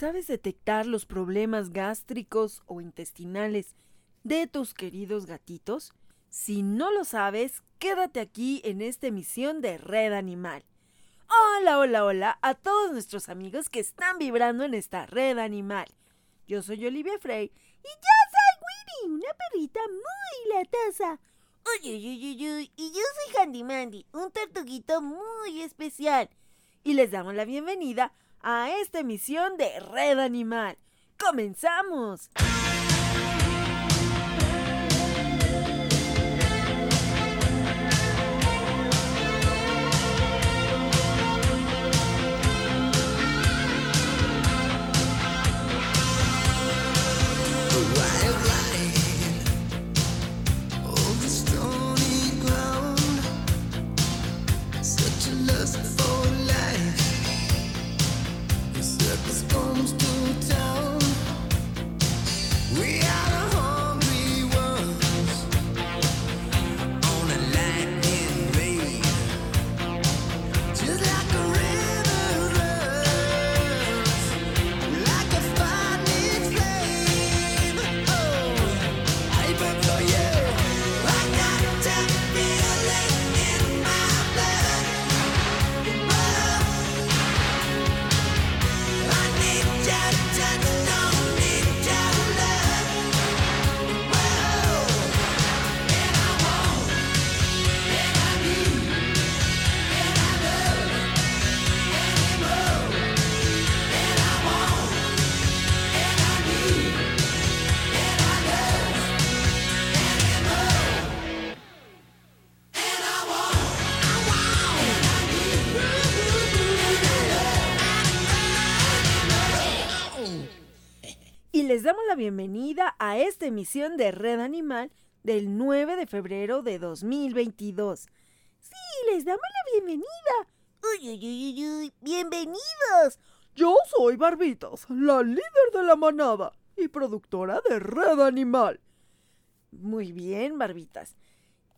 ¿Sabes detectar los problemas gástricos o intestinales de tus queridos gatitos? Si no lo sabes, quédate aquí en esta emisión de Red Animal. Hola, hola, hola a todos nuestros amigos que están vibrando en esta red animal. Yo soy Olivia Frey y yo soy Winnie, una perrita muy latosa. Uy, uy, uy, uy. Y yo soy Handy Mandy, un tortuguito muy especial. Y les damos la bienvenida a esta emisión de Red Animal. ¡Comenzamos! Bienvenida a esta emisión de Red Animal del 9 de febrero de 2022. Sí, les damos la bienvenida. Uy, uy, uy, uy, bienvenidos. Yo soy Barbitas, la líder de la manada y productora de Red Animal. Muy bien, Barbitas.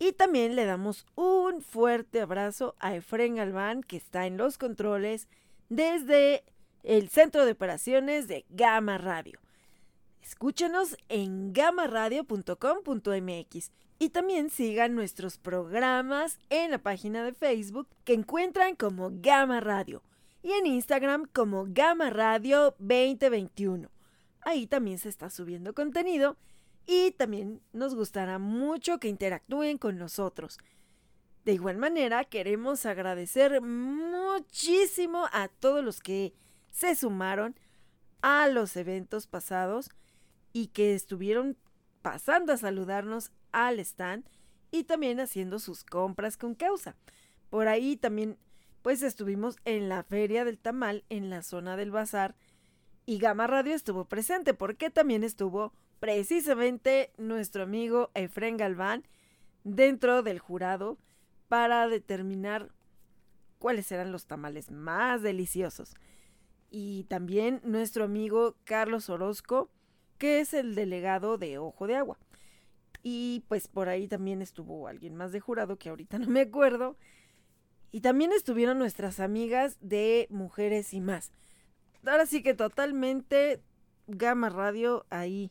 Y también le damos un fuerte abrazo a Efren Galván, que está en los controles desde el Centro de Operaciones de Gama Radio. Escúchenos en gamaradio.com.mx y también sigan nuestros programas en la página de Facebook que encuentran como Gama Radio y en Instagram como Gama Radio 2021. Ahí también se está subiendo contenido y también nos gustará mucho que interactúen con nosotros. De igual manera, queremos agradecer muchísimo a todos los que se sumaron a los eventos pasados y que estuvieron pasando a saludarnos al stand y también haciendo sus compras con causa. Por ahí también pues estuvimos en la feria del tamal en la zona del bazar y Gama Radio estuvo presente porque también estuvo precisamente nuestro amigo Efren Galván dentro del jurado para determinar cuáles eran los tamales más deliciosos. Y también nuestro amigo Carlos Orozco que es el delegado de Ojo de Agua. Y pues por ahí también estuvo alguien más de jurado que ahorita no me acuerdo. Y también estuvieron nuestras amigas de Mujeres y más. Ahora sí que totalmente Gama Radio ahí.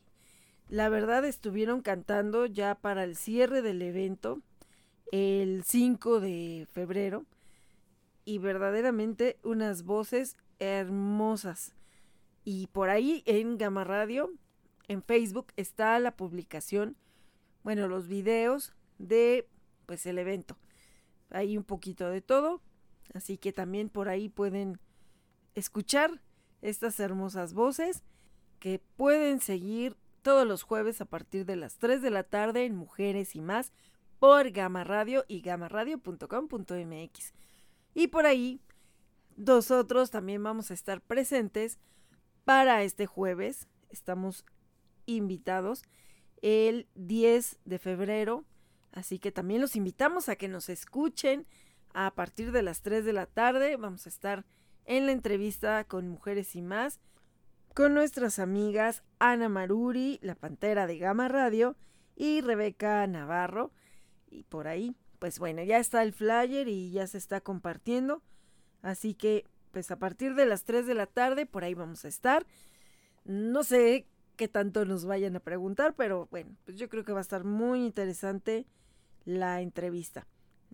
La verdad estuvieron cantando ya para el cierre del evento el 5 de febrero y verdaderamente unas voces hermosas. Y por ahí en Gama Radio en Facebook está la publicación, bueno, los videos de pues el evento. Hay un poquito de todo, así que también por ahí pueden escuchar estas hermosas voces que pueden seguir todos los jueves a partir de las 3 de la tarde en Mujeres y más por Gama Radio y gamaradio.com.mx. Y por ahí nosotros también vamos a estar presentes para este jueves. Estamos invitados el 10 de febrero. Así que también los invitamos a que nos escuchen a partir de las 3 de la tarde. Vamos a estar en la entrevista con Mujeres y más con nuestras amigas Ana Maruri, la Pantera de Gama Radio, y Rebeca Navarro. Y por ahí, pues bueno, ya está el flyer y ya se está compartiendo. Así que pues a partir de las 3 de la tarde, por ahí vamos a estar. No sé qué tanto nos vayan a preguntar, pero bueno, pues yo creo que va a estar muy interesante la entrevista.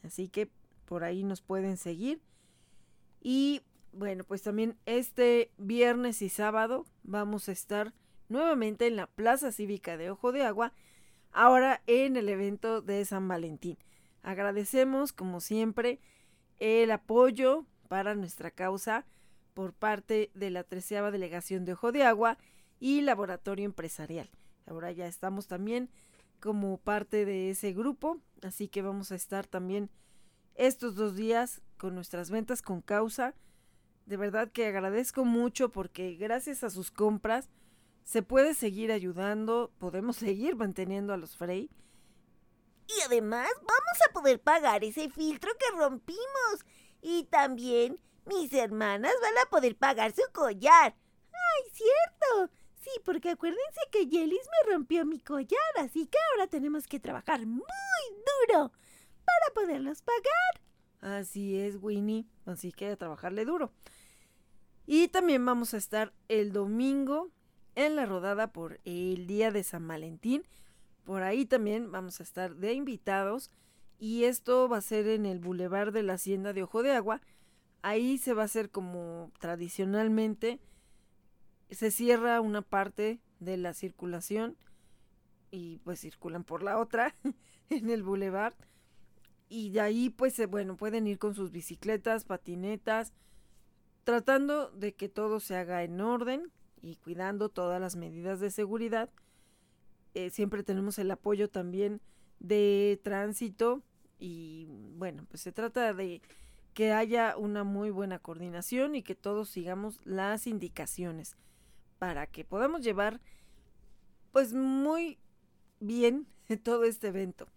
Así que por ahí nos pueden seguir. Y bueno, pues también este viernes y sábado vamos a estar nuevamente en la Plaza Cívica de Ojo de Agua, ahora en el evento de San Valentín. Agradecemos, como siempre, el apoyo para nuestra causa por parte de la treceava delegación de Ojo de Agua y Laboratorio Empresarial. Ahora ya estamos también como parte de ese grupo, así que vamos a estar también estos dos días con nuestras ventas con causa. De verdad que agradezco mucho porque gracias a sus compras se puede seguir ayudando, podemos seguir manteniendo a los Frey. Y además vamos a poder pagar ese filtro que rompimos. Y también mis hermanas van a poder pagar su collar. ¡Ay, cierto! Sí, porque acuérdense que Yelis me rompió mi collar, así que ahora tenemos que trabajar muy duro para poderlos pagar. Así es, Winnie. Así que a trabajarle duro. Y también vamos a estar el domingo en la rodada por el día de San Valentín. Por ahí también vamos a estar de invitados. Y esto va a ser en el Boulevard de la Hacienda de Ojo de Agua. Ahí se va a hacer como tradicionalmente. Se cierra una parte de la circulación y pues circulan por la otra en el boulevard. Y de ahí pues bueno, pueden ir con sus bicicletas, patinetas, tratando de que todo se haga en orden y cuidando todas las medidas de seguridad. Eh, siempre tenemos el apoyo también de tránsito y bueno, pues se trata de que haya una muy buena coordinación y que todos sigamos las indicaciones para que podamos llevar pues muy bien todo este evento.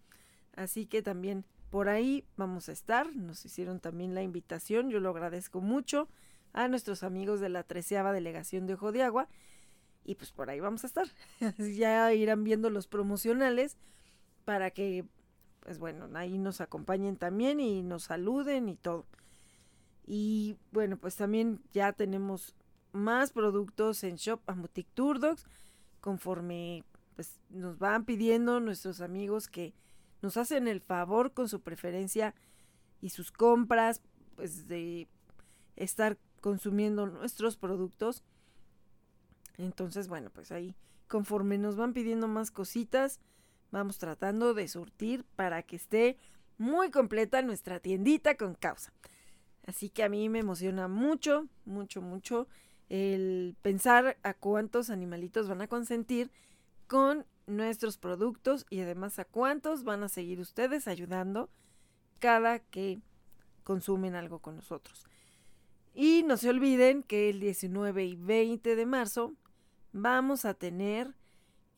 Así que también por ahí vamos a estar. Nos hicieron también la invitación. Yo lo agradezco mucho a nuestros amigos de la treceava delegación de Ojo de Agua. Y pues por ahí vamos a estar. ya irán viendo los promocionales para que, pues bueno, ahí nos acompañen también y nos saluden y todo. Y bueno, pues también ya tenemos más productos en Shop a Boutique conforme pues nos van pidiendo nuestros amigos que nos hacen el favor con su preferencia y sus compras pues de estar consumiendo nuestros productos. Entonces, bueno, pues ahí conforme nos van pidiendo más cositas, vamos tratando de surtir para que esté muy completa nuestra tiendita con causa. Así que a mí me emociona mucho, mucho, mucho el pensar a cuántos animalitos van a consentir con nuestros productos y además a cuántos van a seguir ustedes ayudando cada que consumen algo con nosotros. Y no se olviden que el 19 y 20 de marzo vamos a tener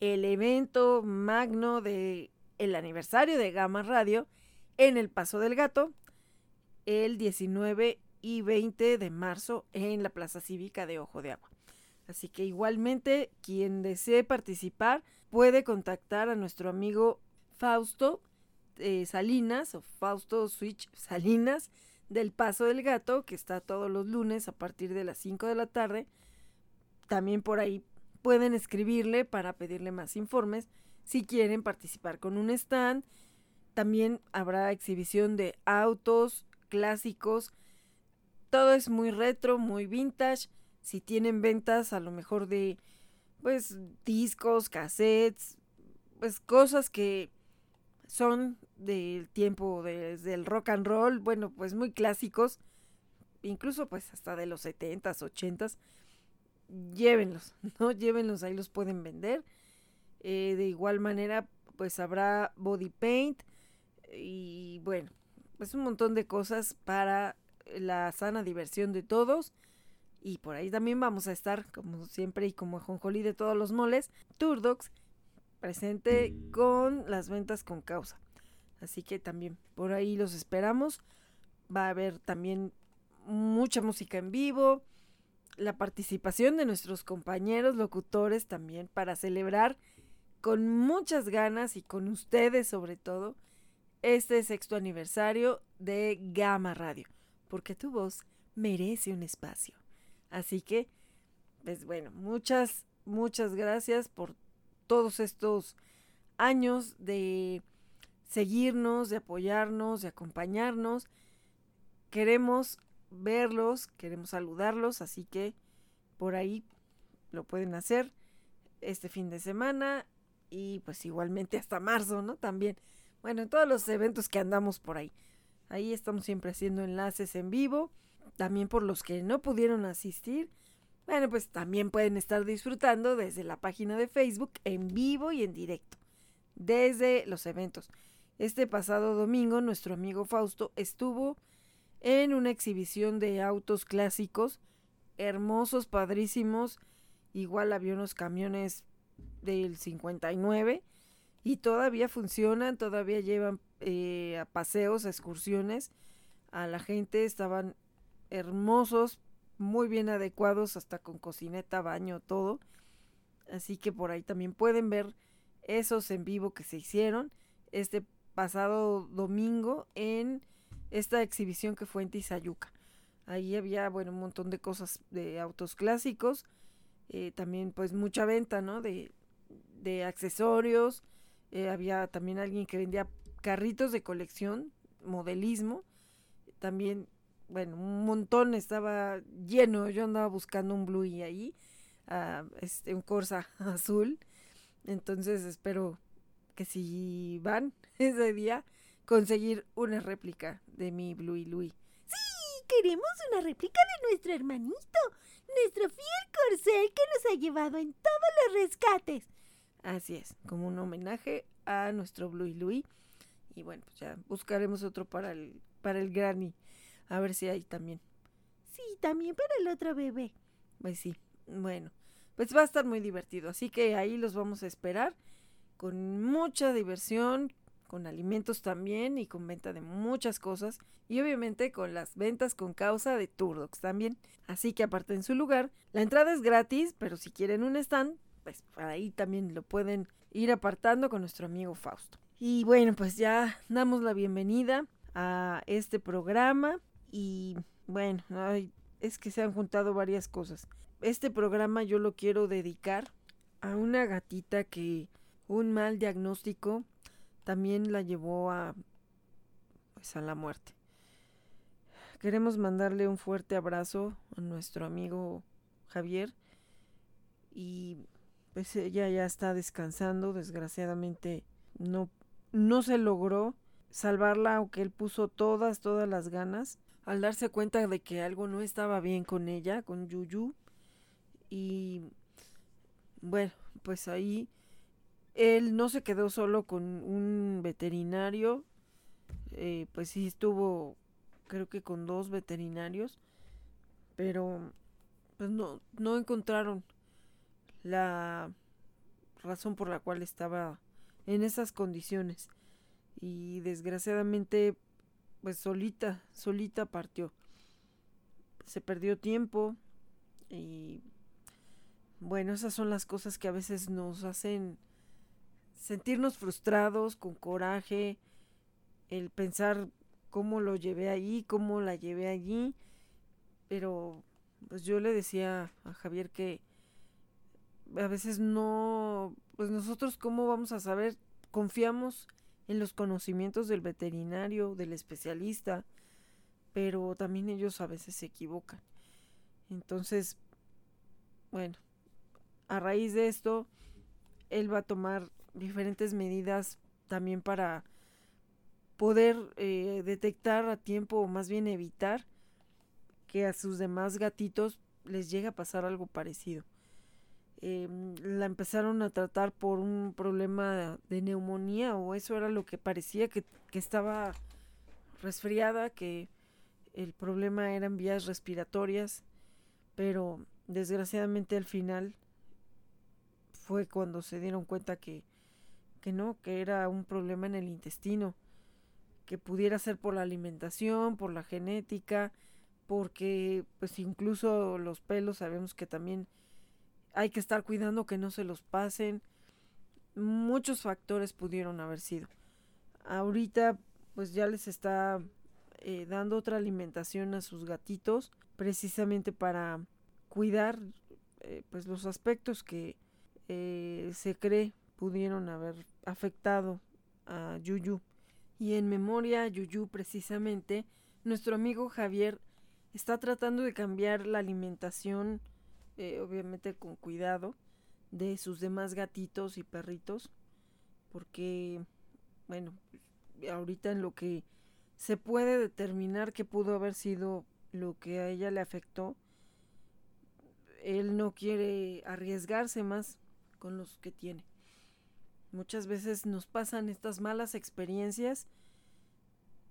el evento magno de el aniversario de Gama Radio en el Paso del Gato el 19 y 20 de marzo en la Plaza Cívica de Ojo de Agua. Así que igualmente quien desee participar puede contactar a nuestro amigo Fausto eh, Salinas o Fausto Switch Salinas del Paso del Gato, que está todos los lunes a partir de las 5 de la tarde. También por ahí pueden escribirle para pedirle más informes si quieren participar con un stand. También habrá exhibición de autos clásicos. Todo es muy retro, muy vintage. Si tienen ventas a lo mejor de pues discos, cassettes, pues cosas que son del tiempo desde el rock and roll, bueno, pues muy clásicos, incluso pues hasta de los 70s, 80s, llévenlos, ¿no? Llévenlos, ahí los pueden vender. Eh, de igual manera, pues habrá body paint y bueno, pues un montón de cosas para la sana diversión de todos. Y por ahí también vamos a estar, como siempre y como Jonjolí de todos los moles, Turdocs presente con las ventas con causa. Así que también por ahí los esperamos. Va a haber también mucha música en vivo, la participación de nuestros compañeros locutores también para celebrar con muchas ganas y con ustedes sobre todo este sexto aniversario de Gama Radio, porque tu voz merece un espacio. Así que, pues bueno, muchas, muchas gracias por todos estos años de seguirnos, de apoyarnos, de acompañarnos. Queremos verlos, queremos saludarlos, así que por ahí lo pueden hacer este fin de semana y pues igualmente hasta marzo, ¿no? También. Bueno, en todos los eventos que andamos por ahí. Ahí estamos siempre haciendo enlaces en vivo. También por los que no pudieron asistir. Bueno, pues también pueden estar disfrutando desde la página de Facebook en vivo y en directo. Desde los eventos. Este pasado domingo nuestro amigo Fausto estuvo en una exhibición de autos clásicos, hermosos, padrísimos. Igual había unos camiones del 59 y todavía funcionan, todavía llevan eh, a paseos, excursiones a la gente, estaban hermosos, muy bien adecuados, hasta con cocineta, baño, todo. Así que por ahí también pueden ver esos en vivo que se hicieron este pasado domingo en esta exhibición que fue en Tizayuca. Ahí había, bueno, un montón de cosas de autos clásicos, eh, también pues mucha venta, ¿no? De, de accesorios, eh, había también alguien que vendía carritos de colección, modelismo, también, bueno, un montón estaba lleno, yo andaba buscando un Blue y ahí, uh, este, un Corsa azul, entonces espero que si van ese día, conseguir una réplica de mi Bluey Louis. Sí, queremos una réplica de nuestro hermanito, nuestro fiel corcel que nos ha llevado en todos los rescates. Así es, como un homenaje a nuestro Bluey Louis. Y bueno, pues ya buscaremos otro para el, para el Granny. A ver si hay también. Sí, también para el otro bebé. Pues sí, bueno, pues va a estar muy divertido. Así que ahí los vamos a esperar con mucha diversión, con alimentos también y con venta de muchas cosas y obviamente con las ventas con causa de Turdox también. Así que aparte en su lugar, la entrada es gratis, pero si quieren un stand, pues ahí también lo pueden ir apartando con nuestro amigo Fausto. Y bueno, pues ya damos la bienvenida a este programa y bueno, es que se han juntado varias cosas. Este programa yo lo quiero dedicar a una gatita que un mal diagnóstico también la llevó a pues a la muerte. Queremos mandarle un fuerte abrazo a nuestro amigo Javier y pues ella ya está descansando, desgraciadamente no no se logró salvarla aunque él puso todas todas las ganas al darse cuenta de que algo no estaba bien con ella, con Yuyu. Y bueno, pues ahí él no se quedó solo con un veterinario, eh, pues sí estuvo, creo que con dos veterinarios, pero pues no, no encontraron la razón por la cual estaba en esas condiciones y desgraciadamente pues solita, solita partió. Se perdió tiempo y bueno, esas son las cosas que a veces nos hacen sentirnos frustrados, con coraje, el pensar cómo lo llevé allí, cómo la llevé allí, pero pues yo le decía a Javier que a veces no, pues nosotros cómo vamos a saber, confiamos en los conocimientos del veterinario, del especialista, pero también ellos a veces se equivocan. Entonces, bueno, a raíz de esto, él va a tomar diferentes medidas también para poder eh, detectar a tiempo o más bien evitar que a sus demás gatitos les llegue a pasar algo parecido. Em, la empezaron a tratar por un problema de, neumonía o eso era lo que parecía que, que estaba resfriada, que el problema eran vías respiratorias, pero desgraciadamente al final fue cuando se dieron cuenta que que no, que era un problema en el intestino, que pudiera ser por la alimentación, por la genética, porque pues incluso los pelos sabemos que también hay que estar cuidando que no se los pasen. Muchos factores pudieron haber sido. Ahorita pues ya les está eh, dando otra alimentación a sus gatitos, precisamente para cuidar eh, pues los aspectos que eh, se cree pudieron haber afectado a Yuyu. Y en memoria a Yuyu precisamente, nuestro amigo Javier está tratando de cambiar la alimentación, obviamente con cuidado, de sus demás gatitos y perritos, porque, bueno, ahorita en lo que se puede determinar que pudo haber sido lo que a ella le afectó, él no quiere arriesgarse más con los que tiene. Muchas veces nos pasan estas malas experiencias,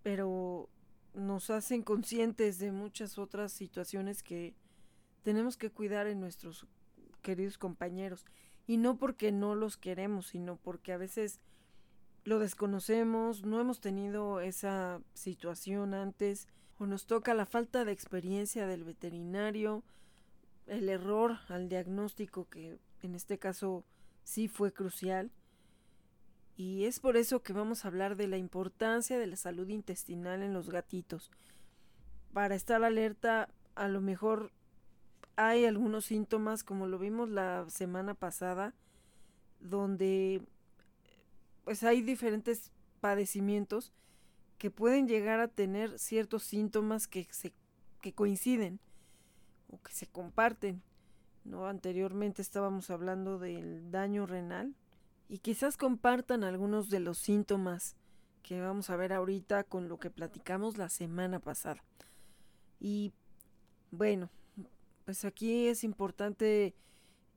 pero nos hacen conscientes de muchas otras situaciones que tenemos que cuidar en nuestros queridos compañeros. Y no porque no los queremos, sino porque a veces lo desconocemos, no hemos tenido esa situación antes, o nos toca la falta de experiencia del veterinario, el error al diagnóstico que en este caso sí fue crucial. Y es por eso que vamos a hablar de la importancia de la salud intestinal en los gatitos. Para estar alerta, a lo mejor hay algunos síntomas, como lo vimos la semana pasada, donde pues hay diferentes padecimientos que pueden llegar a tener ciertos síntomas que se que coinciden o que se comparten. ¿no? Anteriormente estábamos hablando del daño renal y quizás compartan algunos de los síntomas que vamos a ver ahorita con lo que platicamos la semana pasada. Y bueno, pues aquí es importante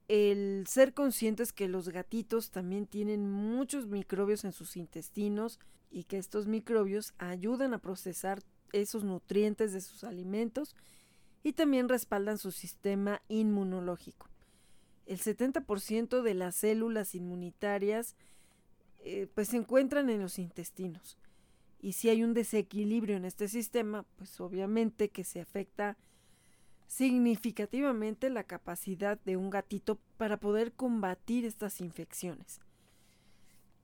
el ser conscientes que los gatitos también tienen muchos microbios en sus intestinos y que estos microbios ayudan a procesar esos nutrientes de sus alimentos y también respaldan su sistema inmunológico. El 70% de las células inmunitarias eh, pues se encuentran en los intestinos. Y si hay un desequilibrio en este sistema, pues obviamente que se afecta significativamente la capacidad de un gatito para poder combatir estas infecciones.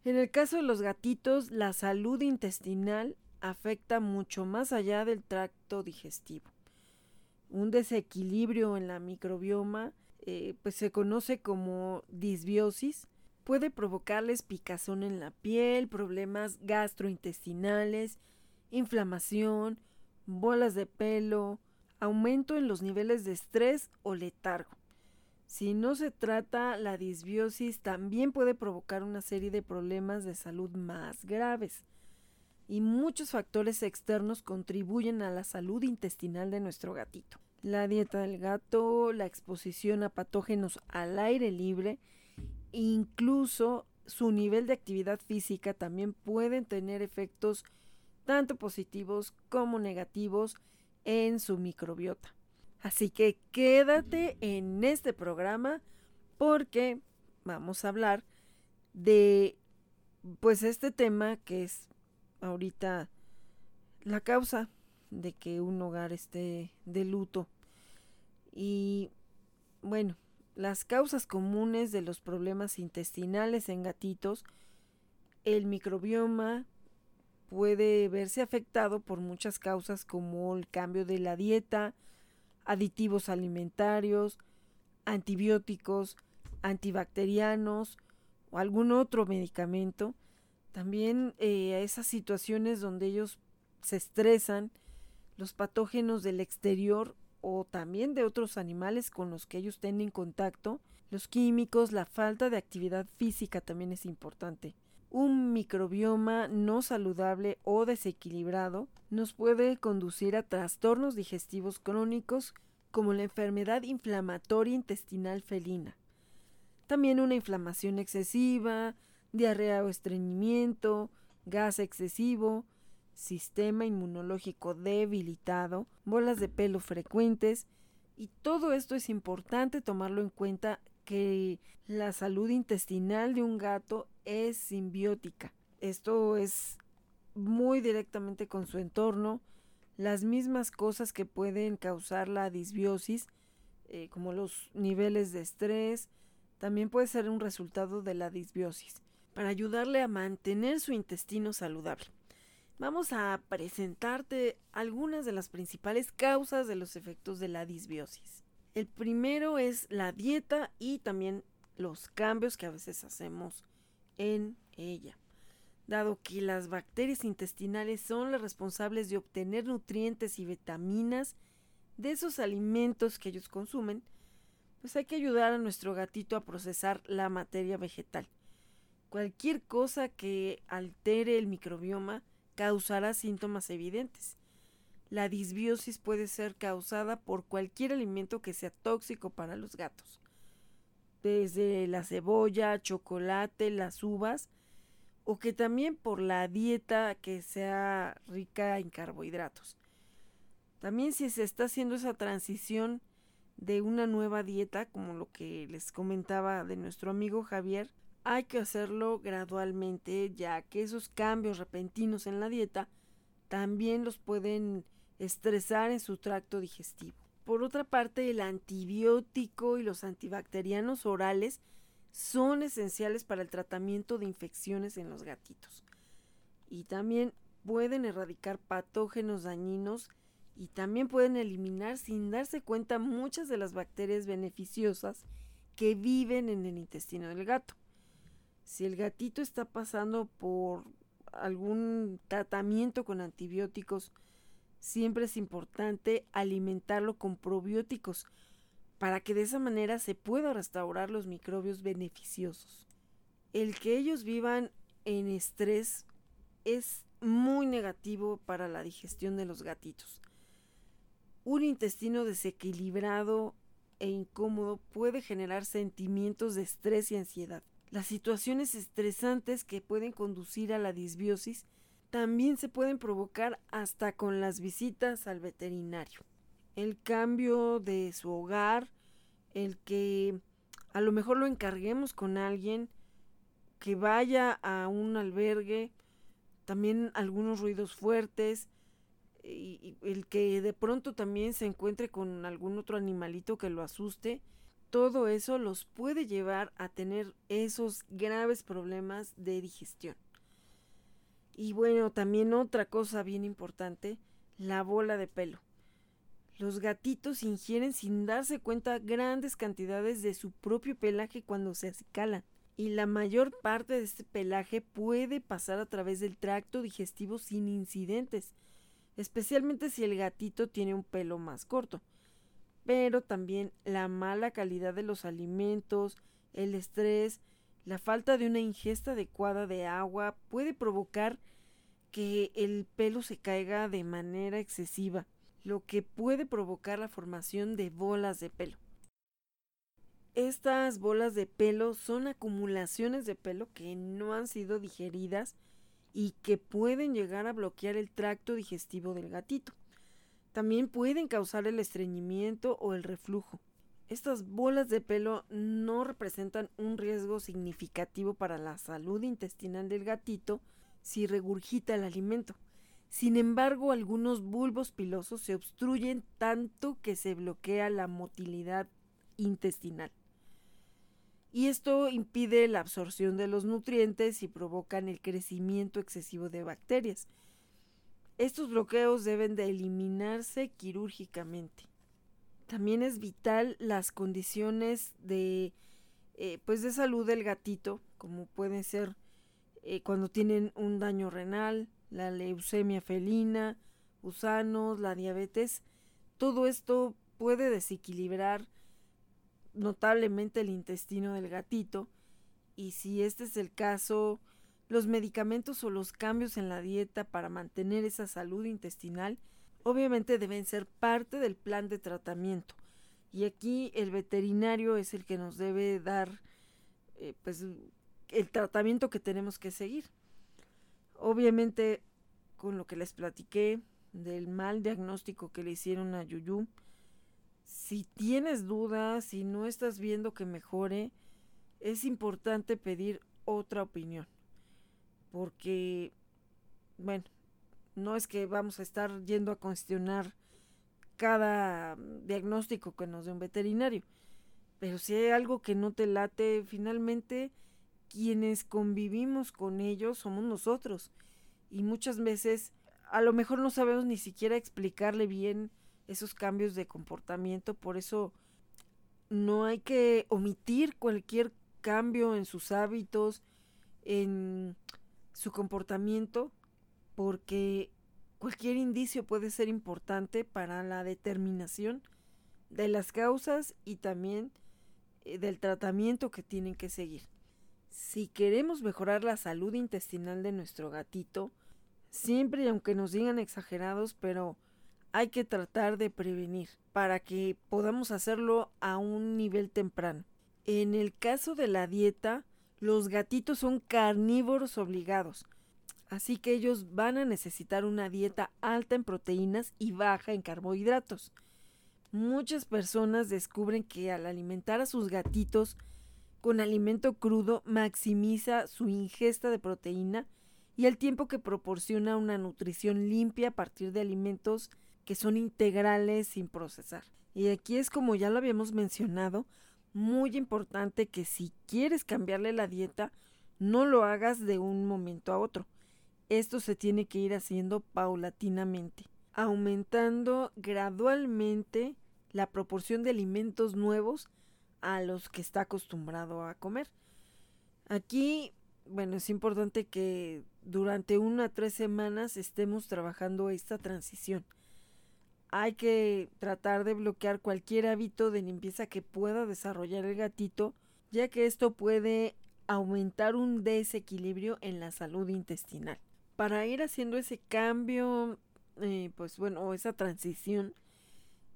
En el caso de los gatitos, la salud intestinal afecta mucho más allá del tracto digestivo. Un desequilibrio en la microbioma, eh, pues se conoce como disbiosis, puede provocarles picazón en la piel, problemas gastrointestinales, inflamación, bolas de pelo, aumento en los niveles de estrés o letargo. Si no se trata, la disbiosis también puede provocar una serie de problemas de salud más graves. Y muchos factores externos contribuyen a la salud intestinal de nuestro gatito. La dieta del gato, la exposición a patógenos al aire libre, incluso su nivel de actividad física también pueden tener efectos tanto positivos como negativos en su microbiota. Así que quédate en este programa porque vamos a hablar de pues este tema que es ahorita la causa de que un hogar esté de luto. Y bueno, las causas comunes de los problemas intestinales en gatitos, el microbioma, puede verse afectado por muchas causas como el cambio de la dieta, aditivos alimentarios, antibióticos, antibacterianos o algún otro medicamento. También eh, esas situaciones donde ellos se estresan, los patógenos del exterior o también de otros animales con los que ellos tienen contacto, los químicos, la falta de actividad física también es importante un microbioma no saludable o desequilibrado nos puede conducir a trastornos digestivos crónicos como la enfermedad inflamatoria intestinal felina. También una inflamación excesiva, diarrea o estreñimiento, gas excesivo, sistema inmunológico debilitado, bolas de pelo frecuentes, y todo esto es importante tomarlo en cuenta que la salud intestinal de un gato es simbiótica. Esto es muy directamente con su entorno. Las mismas cosas que pueden causar la disbiosis, eh, como los niveles de estrés, también puede ser un resultado de la disbiosis, para ayudarle a mantener su intestino saludable. vamos a presentarte algunas de las principales causas de los efectos de la disbiosis. El primero es la dieta y también los cambios que a veces hacemos en ella. Dado que las bacterias intestinales son las responsables de obtener nutrientes y vitaminas de esos alimentos que ellos consumen, pues hay que ayudar a nuestro gatito a procesar la materia vegetal. Cualquier cosa que altere el microbioma causará síntomas evidentes. La disbiosis puede ser causada por cualquier alimento que sea tóxico para los gatos, desde la cebolla, chocolate, las uvas, o que también por la dieta que sea rica en carbohidratos. También si se está haciendo esa transición de una nueva dieta, como lo que les comentaba de nuestro amigo Javier, hay que hacerlo gradualmente, ya que esos cambios repentinos en la dieta también los pueden estresar en su tracto digestivo. Por otra parte, el antibiótico y los antibacterianos orales son esenciales para el tratamiento de infecciones en los gatitos. Y también pueden erradicar patógenos dañinos y también pueden eliminar sin darse cuenta muchas de las bacterias beneficiosas que viven en el intestino del gato. Si el gatito está pasando por algún tratamiento con antibióticos, siempre es importante alimentarlo con probióticos para que de esa manera se pueda restaurar los microbios beneficiosos. El que ellos vivan en estrés es muy negativo para la digestión de los gatitos. Un intestino desequilibrado e incómodo puede generar sentimientos de estrés y ansiedad. Las situaciones estresantes que pueden conducir a la disbiosis también se pueden provocar hasta con las visitas al veterinario el cambio de su hogar, el que a lo mejor lo encarguemos con alguien, que vaya a un albergue, también algunos ruidos fuertes, y, el que de pronto también se encuentre con algún otro animalito que lo asuste, todo eso los puede llevar a tener esos graves problemas de digestión. Y bueno, también otra cosa bien importante, la bola de pelo. Los gatitos ingieren sin darse cuenta grandes cantidades de su propio pelaje cuando se acicalan, y la mayor parte de este pelaje puede pasar a través del tracto digestivo sin incidentes, especialmente si el gatito tiene un pelo más corto. Pero también la mala calidad de los alimentos, el estrés, la falta de una ingesta adecuada de agua puede provocar que el pelo se caiga de manera excesiva lo que puede provocar la formación de bolas de pelo. Estas bolas de pelo son acumulaciones de pelo que no han sido digeridas y que pueden llegar a bloquear el tracto digestivo del gatito. También pueden causar el estreñimiento o el reflujo. Estas bolas de pelo no representan un riesgo significativo para la salud intestinal del gatito si regurgita el alimento. Sin embargo, algunos bulbos pilosos se obstruyen tanto que se bloquea la motilidad intestinal. Y esto impide la absorción de los nutrientes y provocan el crecimiento excesivo de bacterias. Estos bloqueos deben de eliminarse quirúrgicamente. También es vital las condiciones de, eh, pues de salud del gatito, como pueden ser eh, cuando tienen un daño renal, la leucemia felina, gusanos, la diabetes, todo esto puede desequilibrar notablemente el intestino del gatito y si este es el caso, los medicamentos o los cambios en la dieta para mantener esa salud intestinal obviamente deben ser parte del plan de tratamiento y aquí el veterinario es el que nos debe dar eh, pues el tratamiento que tenemos que seguir. Obviamente, con lo que les platiqué del mal diagnóstico que le hicieron a Yuyu, si tienes dudas, si no estás viendo que mejore, es importante pedir otra opinión. Porque, bueno, no es que vamos a estar yendo a cuestionar cada diagnóstico que nos dé un veterinario. Pero si hay algo que no te late, finalmente quienes convivimos con ellos somos nosotros y muchas veces a lo mejor no sabemos ni siquiera explicarle bien esos cambios de comportamiento, por eso no hay que omitir cualquier cambio en sus hábitos, en su comportamiento, porque cualquier indicio puede ser importante para la determinación de las causas y también eh, del tratamiento que tienen que seguir. Si queremos mejorar la salud intestinal de nuestro gatito, siempre y aunque nos digan exagerados, pero hay que tratar de prevenir para que podamos hacerlo a un nivel temprano. En el caso de la dieta, los gatitos son carnívoros obligados, así que ellos van a necesitar una dieta alta en proteínas y baja en carbohidratos. Muchas personas descubren que al alimentar a sus gatitos con alimento crudo maximiza su ingesta de proteína y el tiempo que proporciona una nutrición limpia a partir de alimentos que son integrales sin procesar. Y aquí es como ya lo habíamos mencionado, muy importante que si quieres cambiarle la dieta, no lo hagas de un momento a otro. Esto se tiene que ir haciendo paulatinamente, aumentando gradualmente la proporción de alimentos nuevos a los que está acostumbrado a comer. Aquí, bueno, es importante que durante una a tres semanas estemos trabajando esta transición hay que tratar de bloquear cualquier hábito de limpieza que pueda desarrollar el gatito, ya que esto puede aumentar un desequilibrio en la salud intestinal. Para ir haciendo ese cambio, eh, pues bueno, esa transición,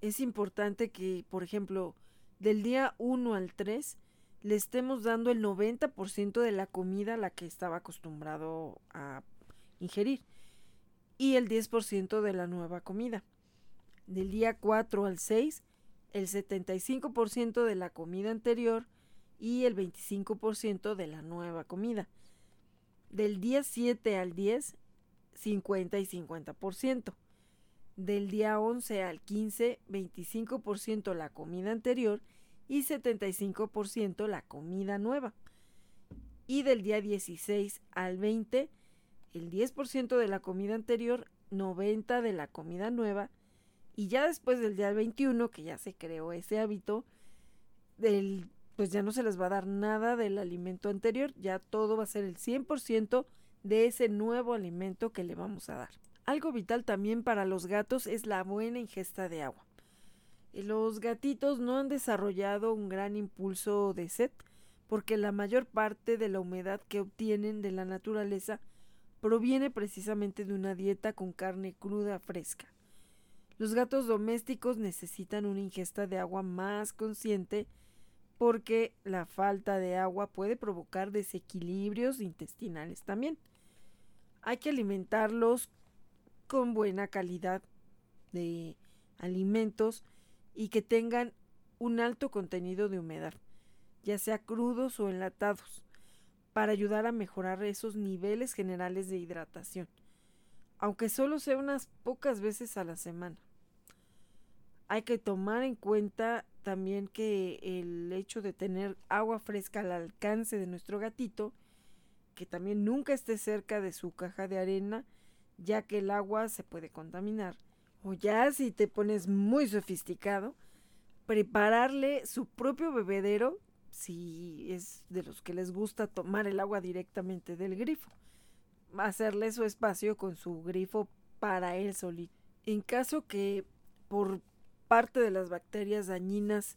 es importante que, por ejemplo, del día 1 al 3, le estemos dando el 90% de la comida a la que estaba acostumbrado a ingerir y el 10% de la nueva comida del día 4 al 6 el 75% de la comida anterior y el 25% de la nueva comida. Del día 7 al 10, 50 y 50%. Del día 11 al 15, 25% la comida anterior y 75% la comida nueva. Y del día 16 al 20, el 10% de la comida anterior, 90 de la comida nueva y ya después del día 21, que ya se creó ese hábito, del, pues ya no se les va a dar nada del alimento anterior, ya todo va a ser el 100% de ese nuevo alimento que le vamos a dar. Algo vital también para los gatos es la buena ingesta de agua. Los gatitos no han desarrollado un gran impulso de sed porque la mayor parte de la humedad que obtienen de la naturaleza proviene precisamente de una dieta con carne cruda fresca. Los gatos domésticos necesitan una ingesta de agua más consciente porque la falta de agua puede provocar desequilibrios intestinales también. Hay que alimentarlos con buena calidad de alimentos y que tengan un alto contenido de humedad, ya sea crudos o enlatados, para ayudar a mejorar esos niveles generales de hidratación, aunque solo sea unas pocas veces a la semana hay que tomar en cuenta también que el hecho de tener agua fresca al alcance de nuestro gatito, que también nunca esté cerca de su caja de arena, ya que el agua se puede contaminar. O ya si te pones muy sofisticado, prepararle su propio bebedero, si es de los que les gusta tomar el agua directamente del grifo. Hacerle su espacio con su grifo para él solito. En caso que por parte de las bacterias dañinas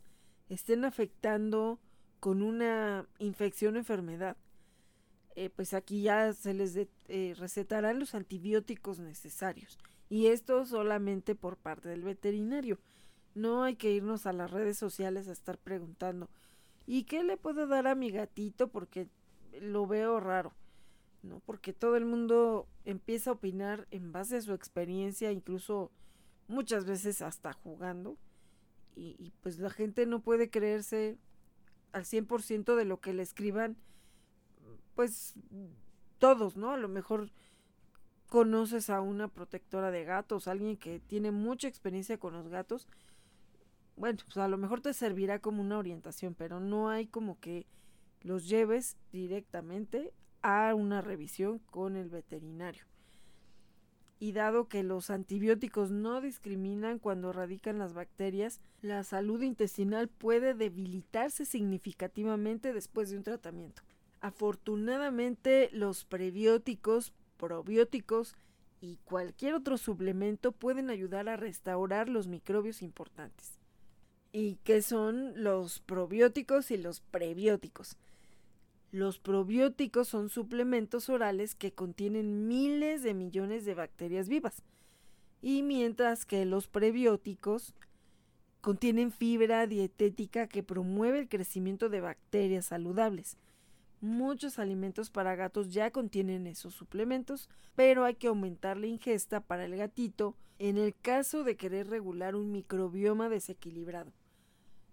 estén afectando con una infección o enfermedad, eh, pues aquí ya se les eh, recetarán los antibióticos necesarios. Y esto solamente por parte del veterinario. No hay que irnos a las redes sociales a estar preguntando, ¿y qué le puedo dar a mi gatito? Porque lo veo raro. ¿no? Porque todo el mundo empieza a opinar en base a su experiencia, incluso muchas veces hasta jugando. Y, pues la gente no puede creerse al 100% de lo que le escriban, pues todos, ¿no? A lo mejor conoces a una protectora de gatos, alguien que tiene mucha experiencia con los gatos, bueno, pues a lo mejor te servirá como una orientación, pero no hay como que los lleves directamente a una revisión con el veterinario. Y dado que los antibióticos no discriminan cuando radican las bacterias, la salud intestinal puede debilitarse significativamente después de un tratamiento. Afortunadamente, los prebióticos, probióticos y cualquier otro suplemento pueden ayudar a restaurar los microbios importantes. ¿Y qué son los probióticos y los prebióticos? Los probióticos son suplementos orales que contienen miles de millones de bacterias vivas. Y mientras que los prebióticos contienen fibra dietética que promueve el crecimiento de bacterias saludables. Muchos alimentos para gatos ya contienen esos suplementos, pero hay que aumentar la ingesta para el gatito en el caso de querer regular un microbioma desequilibrado.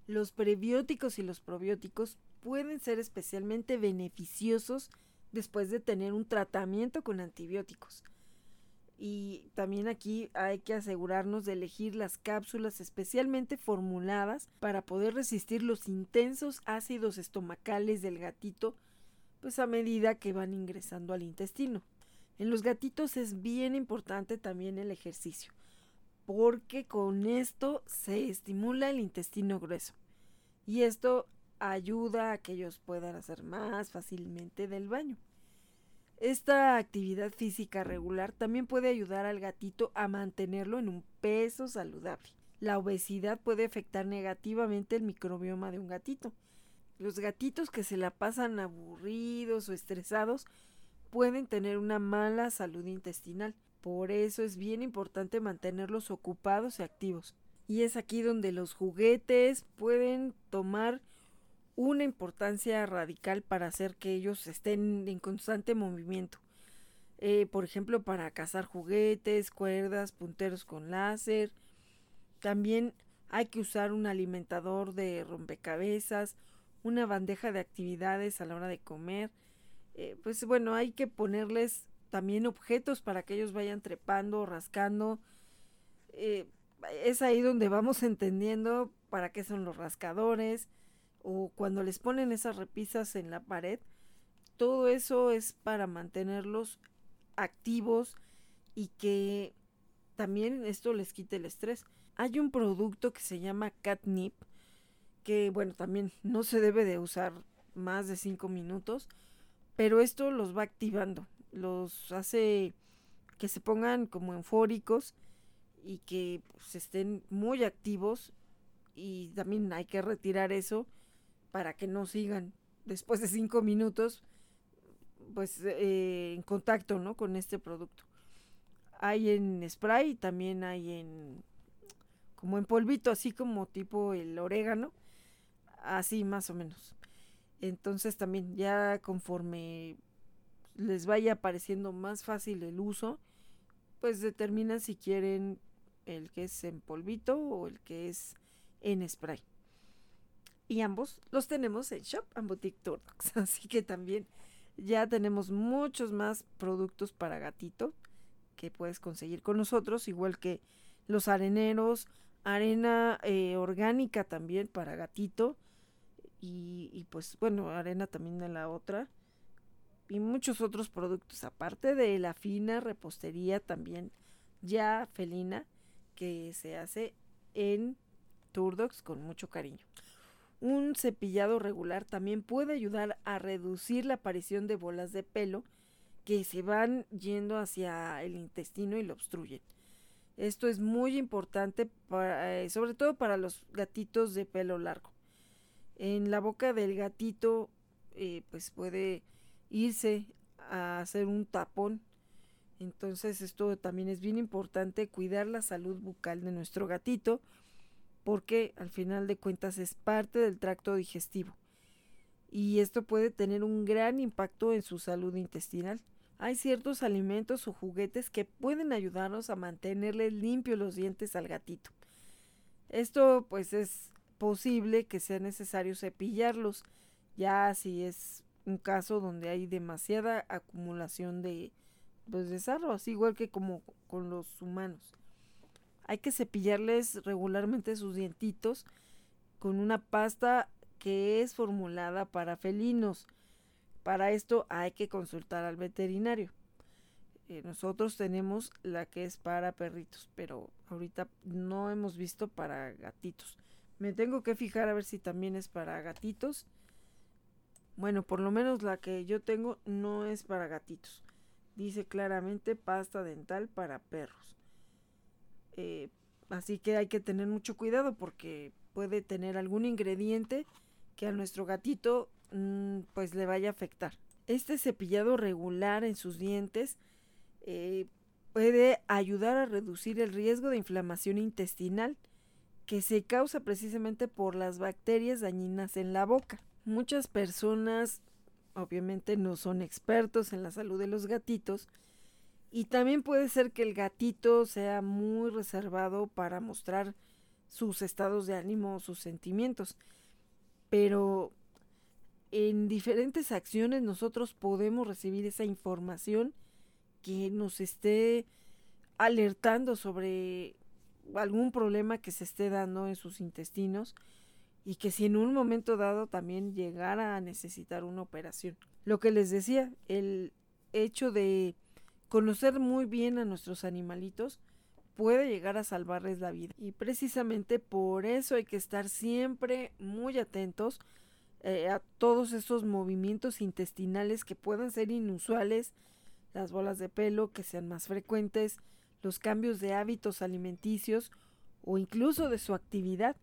Los prebióticos y los probióticos pueden ser especialmente beneficiosos después de tener un tratamiento con antibióticos. Y también aquí hay que asegurarnos de elegir las cápsulas especialmente formuladas para poder resistir los intensos ácidos estomacales del gatito, pues a medida que van ingresando al intestino. En los gatitos es bien importante también el ejercicio, porque con esto se estimula el intestino grueso. Y esto ayuda a que ellos puedan hacer más fácilmente del baño. Esta actividad física regular también puede ayudar al gatito a mantenerlo en un peso saludable. La obesidad puede afectar negativamente el microbioma de un gatito. Los gatitos que se la pasan aburridos o estresados pueden tener una mala salud intestinal. Por eso es bien importante mantenerlos ocupados y activos. Y es aquí donde los juguetes pueden tomar una importancia radical para hacer que ellos estén en constante movimiento. Eh, por ejemplo, para cazar juguetes, cuerdas, punteros con láser. También hay que usar un alimentador de rompecabezas, una bandeja de actividades a la hora de comer. Eh, pues bueno, hay que ponerles también objetos para que ellos vayan trepando, rascando. Eh, es ahí donde vamos entendiendo para qué son los rascadores, o cuando les ponen esas repisas en la pared, todo eso es para mantenerlos activos y que también esto les quite el estrés. Hay un producto que se llama catnip, que bueno, también no se debe de usar más de 5 minutos, pero esto los va activando, los hace que se pongan como enfóricos y que pues, estén muy activos y también hay que retirar eso para que no sigan después de cinco minutos pues eh, en contacto ¿no? con este producto. Hay en spray, también hay en como en polvito, así como tipo el orégano, así más o menos. Entonces también ya conforme les vaya pareciendo más fácil el uso, pues determinan si quieren el que es en polvito o el que es en spray y ambos los tenemos en Shop and Boutique Turdocs. Así que también ya tenemos muchos más productos para gatito que puedes conseguir con nosotros, igual que los areneros, arena eh, orgánica también para gatito y, y, pues bueno, arena también de la otra y muchos otros productos aparte de la fina repostería también ya felina que se hace en Turdocs con mucho cariño. Un cepillado regular también puede ayudar a reducir la aparición de bolas de pelo que se van yendo hacia el intestino y lo obstruyen. Esto es muy importante, eh, sobre todo para los gatitos de pelo largo. En la boca del gatito, eh, pues puede irse a hacer un tapón. Entonces esto también es bien importante, cuidar la salud bucal de nuestro gatito porque al final de cuentas es parte del tracto digestivo y esto puede tener un gran impacto en su salud intestinal. Hay ciertos alimentos o juguetes que pueden ayudarnos a mantenerle limpios los dientes al gatito. Esto pues es posible que sea necesario cepillarlos, ya si es un caso donde hay demasiada acumulación de pues de así igual que como con los humanos. Hay que cepillarles regularmente sus dientitos con una pasta que es formulada para felinos. Para esto hay que consultar al veterinario. Eh, nosotros tenemos la que es para perritos, pero ahorita no hemos visto para gatitos. Me tengo que fijar a ver si también es para gatitos. Bueno, por lo menos la que yo tengo no es para gatitos. Dice claramente pasta dental para perros. Eh, así que hay que tener mucho cuidado porque puede tener algún ingrediente que a nuestro gatito mm, pues le vaya a afectar. Este cepillado regular en sus dientes eh, puede ayudar a reducir el riesgo de inflamación intestinal que se causa precisamente por las bacterias dañinas en la boca. Muchas personas obviamente no son expertos en la salud de los gatitos y también puede ser que el gatito sea muy reservado para mostrar sus estados de ánimo o sus sentimientos. Pero en diferentes acciones nosotros podemos recibir esa información que nos esté alertando sobre algún problema que se esté dando en sus intestinos y que si en un momento dado también llegara a necesitar una operación. Lo que les decía, el hecho de conocer muy bien a nuestros animalitos puede llegar a salvarles la vida. Y precisamente por eso hay que estar siempre muy atentos eh, a todos esos movimientos intestinales que puedan ser inusuales, las bolas de pelo que sean más frecuentes, los cambios de hábitos alimenticios o incluso de su actividad,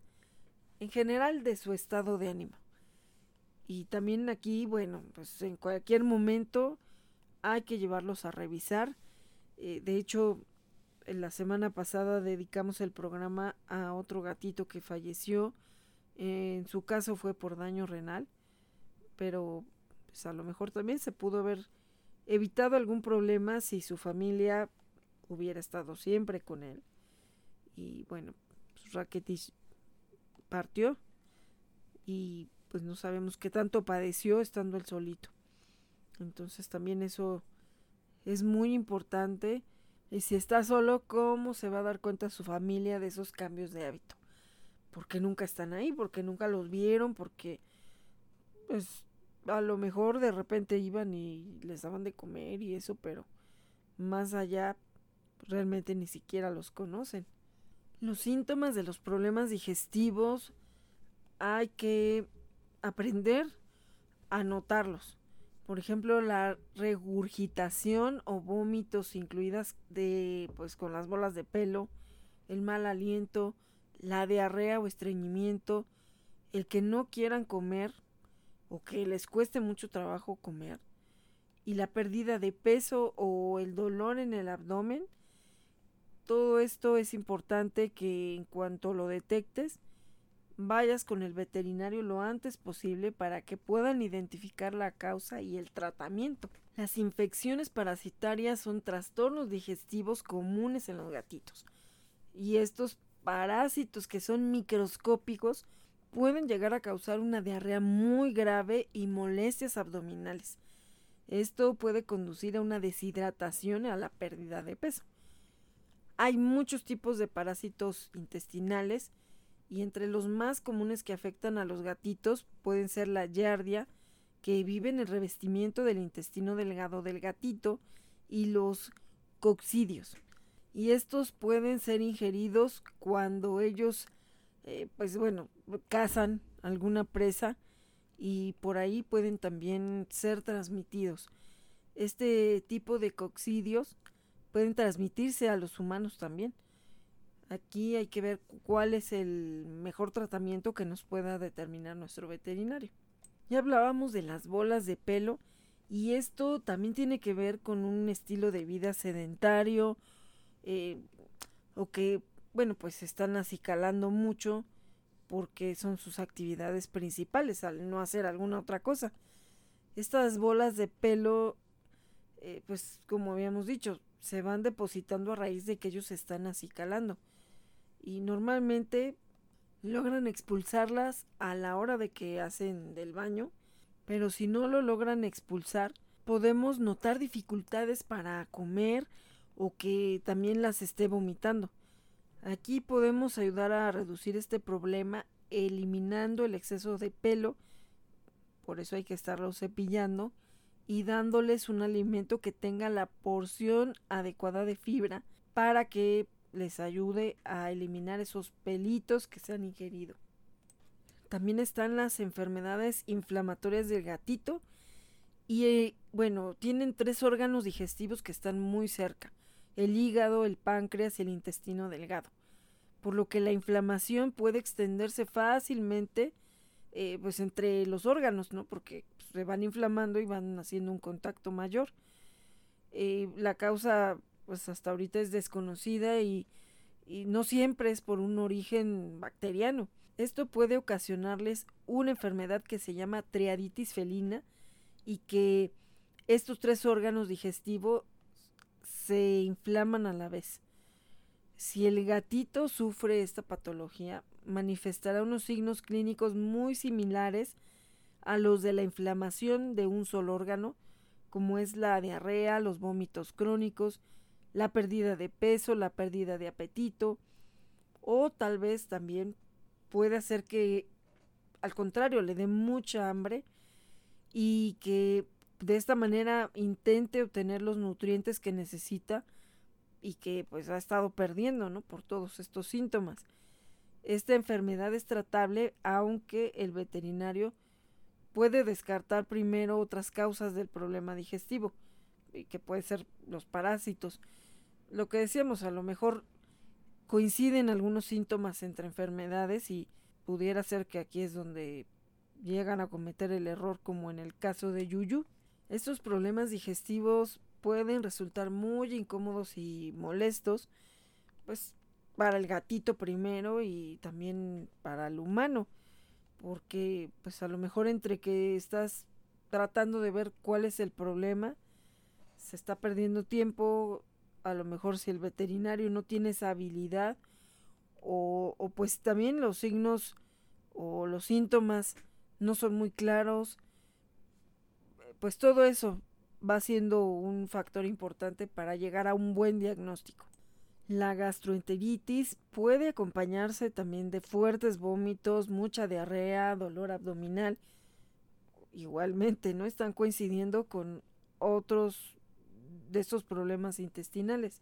en general de su estado de ánimo. Y también aquí, bueno, pues en cualquier momento hay que llevarlos a revisar. Eh, de hecho, en la semana pasada dedicamos el programa a otro gatito que falleció. en su caso fue por daño renal, pero pues a lo mejor también se pudo haber evitado algún problema si su familia hubiera estado siempre con él. Y bueno, pues Rakitic partió y pues no sabemos qué tanto padeció estando él solito. Entonces también eso es muy importante. Y si está solo, ¿cómo se va a dar cuenta su familia de esos cambios de hábito? Porque nunca están ahí, porque nunca los vieron, porque pues a lo mejor de repente iban y les daban de comer y eso, pero más allá realmente ni siquiera los conocen. Los síntomas de los problemas digestivos hay que aprender a notarlos. Por ejemplo, la regurgitación o vómitos incluidas de pues con las bolas de pelo, el mal aliento, la diarrea o estreñimiento, el que no quieran comer o que les cueste mucho trabajo comer y la pérdida de peso o el dolor en el abdomen, todo esto es importante que en cuanto lo detectes, vayas con el veterinario lo antes posible para que puedan identificar la causa y el tratamiento. Las infecciones parasitarias son trastornos digestivos comunes en los gatitos. Y estos parásitos que son microscópicos pueden llegar a causar una diarrea muy grave y molestias abdominales. Esto puede conducir a una deshidratación y a la pérdida de peso. Hay muchos tipos de parásitos intestinales y entre los más comunes que afectan a los gatitos pueden ser la yardia, que vive en el revestimiento del intestino delgado del gatito, y los coccidios. Y estos pueden ser ingeridos cuando ellos eh, pues bueno, cazan alguna presa y por ahí pueden también ser transmitidos. Este tipo de coccidios pueden transmitirse a los humanos también. Aquí hay que ver cuál es el mejor tratamiento que nos pueda determinar nuestro veterinario. Ya hablábamos de las bolas de pelo y esto también tiene que ver con un estilo de vida sedentario eh, o que bueno, pues están acicalando mucho porque son sus actividades principales al no hacer alguna otra cosa. Estas bolas de pelo, eh, pues como habíamos dicho, se van depositando a raíz de que ellos están acicalando. Y normalmente logran expulsarlas a la hora de que hacen del baño, pero si no lo logran expulsar, podemos notar dificultades para comer o que también las esté vomitando. Aquí podemos ayudar a reducir este problema eliminando el exceso de pelo, por eso hay que estarlo cepillando, y dándoles un alimento que tenga la porción adecuada de fibra para que les ayude a eliminar esos pelitos que se han ingerido. También están las enfermedades inflamatorias del gatito y eh, bueno, tienen tres órganos digestivos que están muy cerca, el hígado, el páncreas y el intestino delgado, por lo que la inflamación puede extenderse fácilmente eh, pues entre los órganos, ¿no? Porque pues, se van inflamando y van haciendo un contacto mayor. Eh, la causa pues hasta ahorita es desconocida y, y no siempre es por un origen bacteriano. Esto puede ocasionarles una enfermedad que se llama triaditis felina y que estos tres órganos digestivos se inflaman a la vez. Si el gatito sufre esta patología, manifestará unos signos clínicos muy similares a los de la inflamación de un solo órgano, como es la diarrea, los vómitos crónicos, la pérdida de peso, la pérdida de apetito, o tal vez también puede hacer que al contrario le dé mucha hambre y que de esta manera intente obtener los nutrientes que necesita y que pues ha estado perdiendo, ¿no? Por todos estos síntomas. Esta enfermedad es tratable aunque el veterinario puede descartar primero otras causas del problema digestivo, que puede ser los parásitos. Lo que decíamos, a lo mejor coinciden algunos síntomas entre enfermedades y pudiera ser que aquí es donde llegan a cometer el error como en el caso de Yuyu. Estos problemas digestivos pueden resultar muy incómodos y molestos, pues para el gatito primero y también para el humano, porque pues a lo mejor entre que estás tratando de ver cuál es el problema, se está perdiendo tiempo, a lo mejor si el veterinario no tiene esa habilidad, o, o pues también los signos o los síntomas no son muy claros, pues todo eso va siendo un factor importante para llegar a un buen diagnóstico. La gastroenteritis puede acompañarse también de fuertes vómitos, mucha diarrea, dolor abdominal. Igualmente, no están coincidiendo con otros de estos problemas intestinales.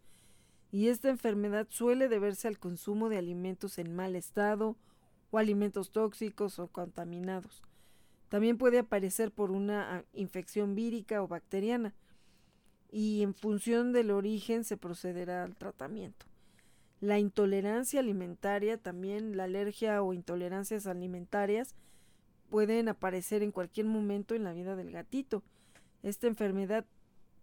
Y esta enfermedad suele deberse al consumo de alimentos en mal estado o alimentos tóxicos o contaminados. También puede aparecer por una ah, infección vírica o bacteriana y en función del origen se procederá al tratamiento. La intolerancia alimentaria, también la alergia o intolerancias alimentarias pueden aparecer en cualquier momento en la vida del gatito. Esta enfermedad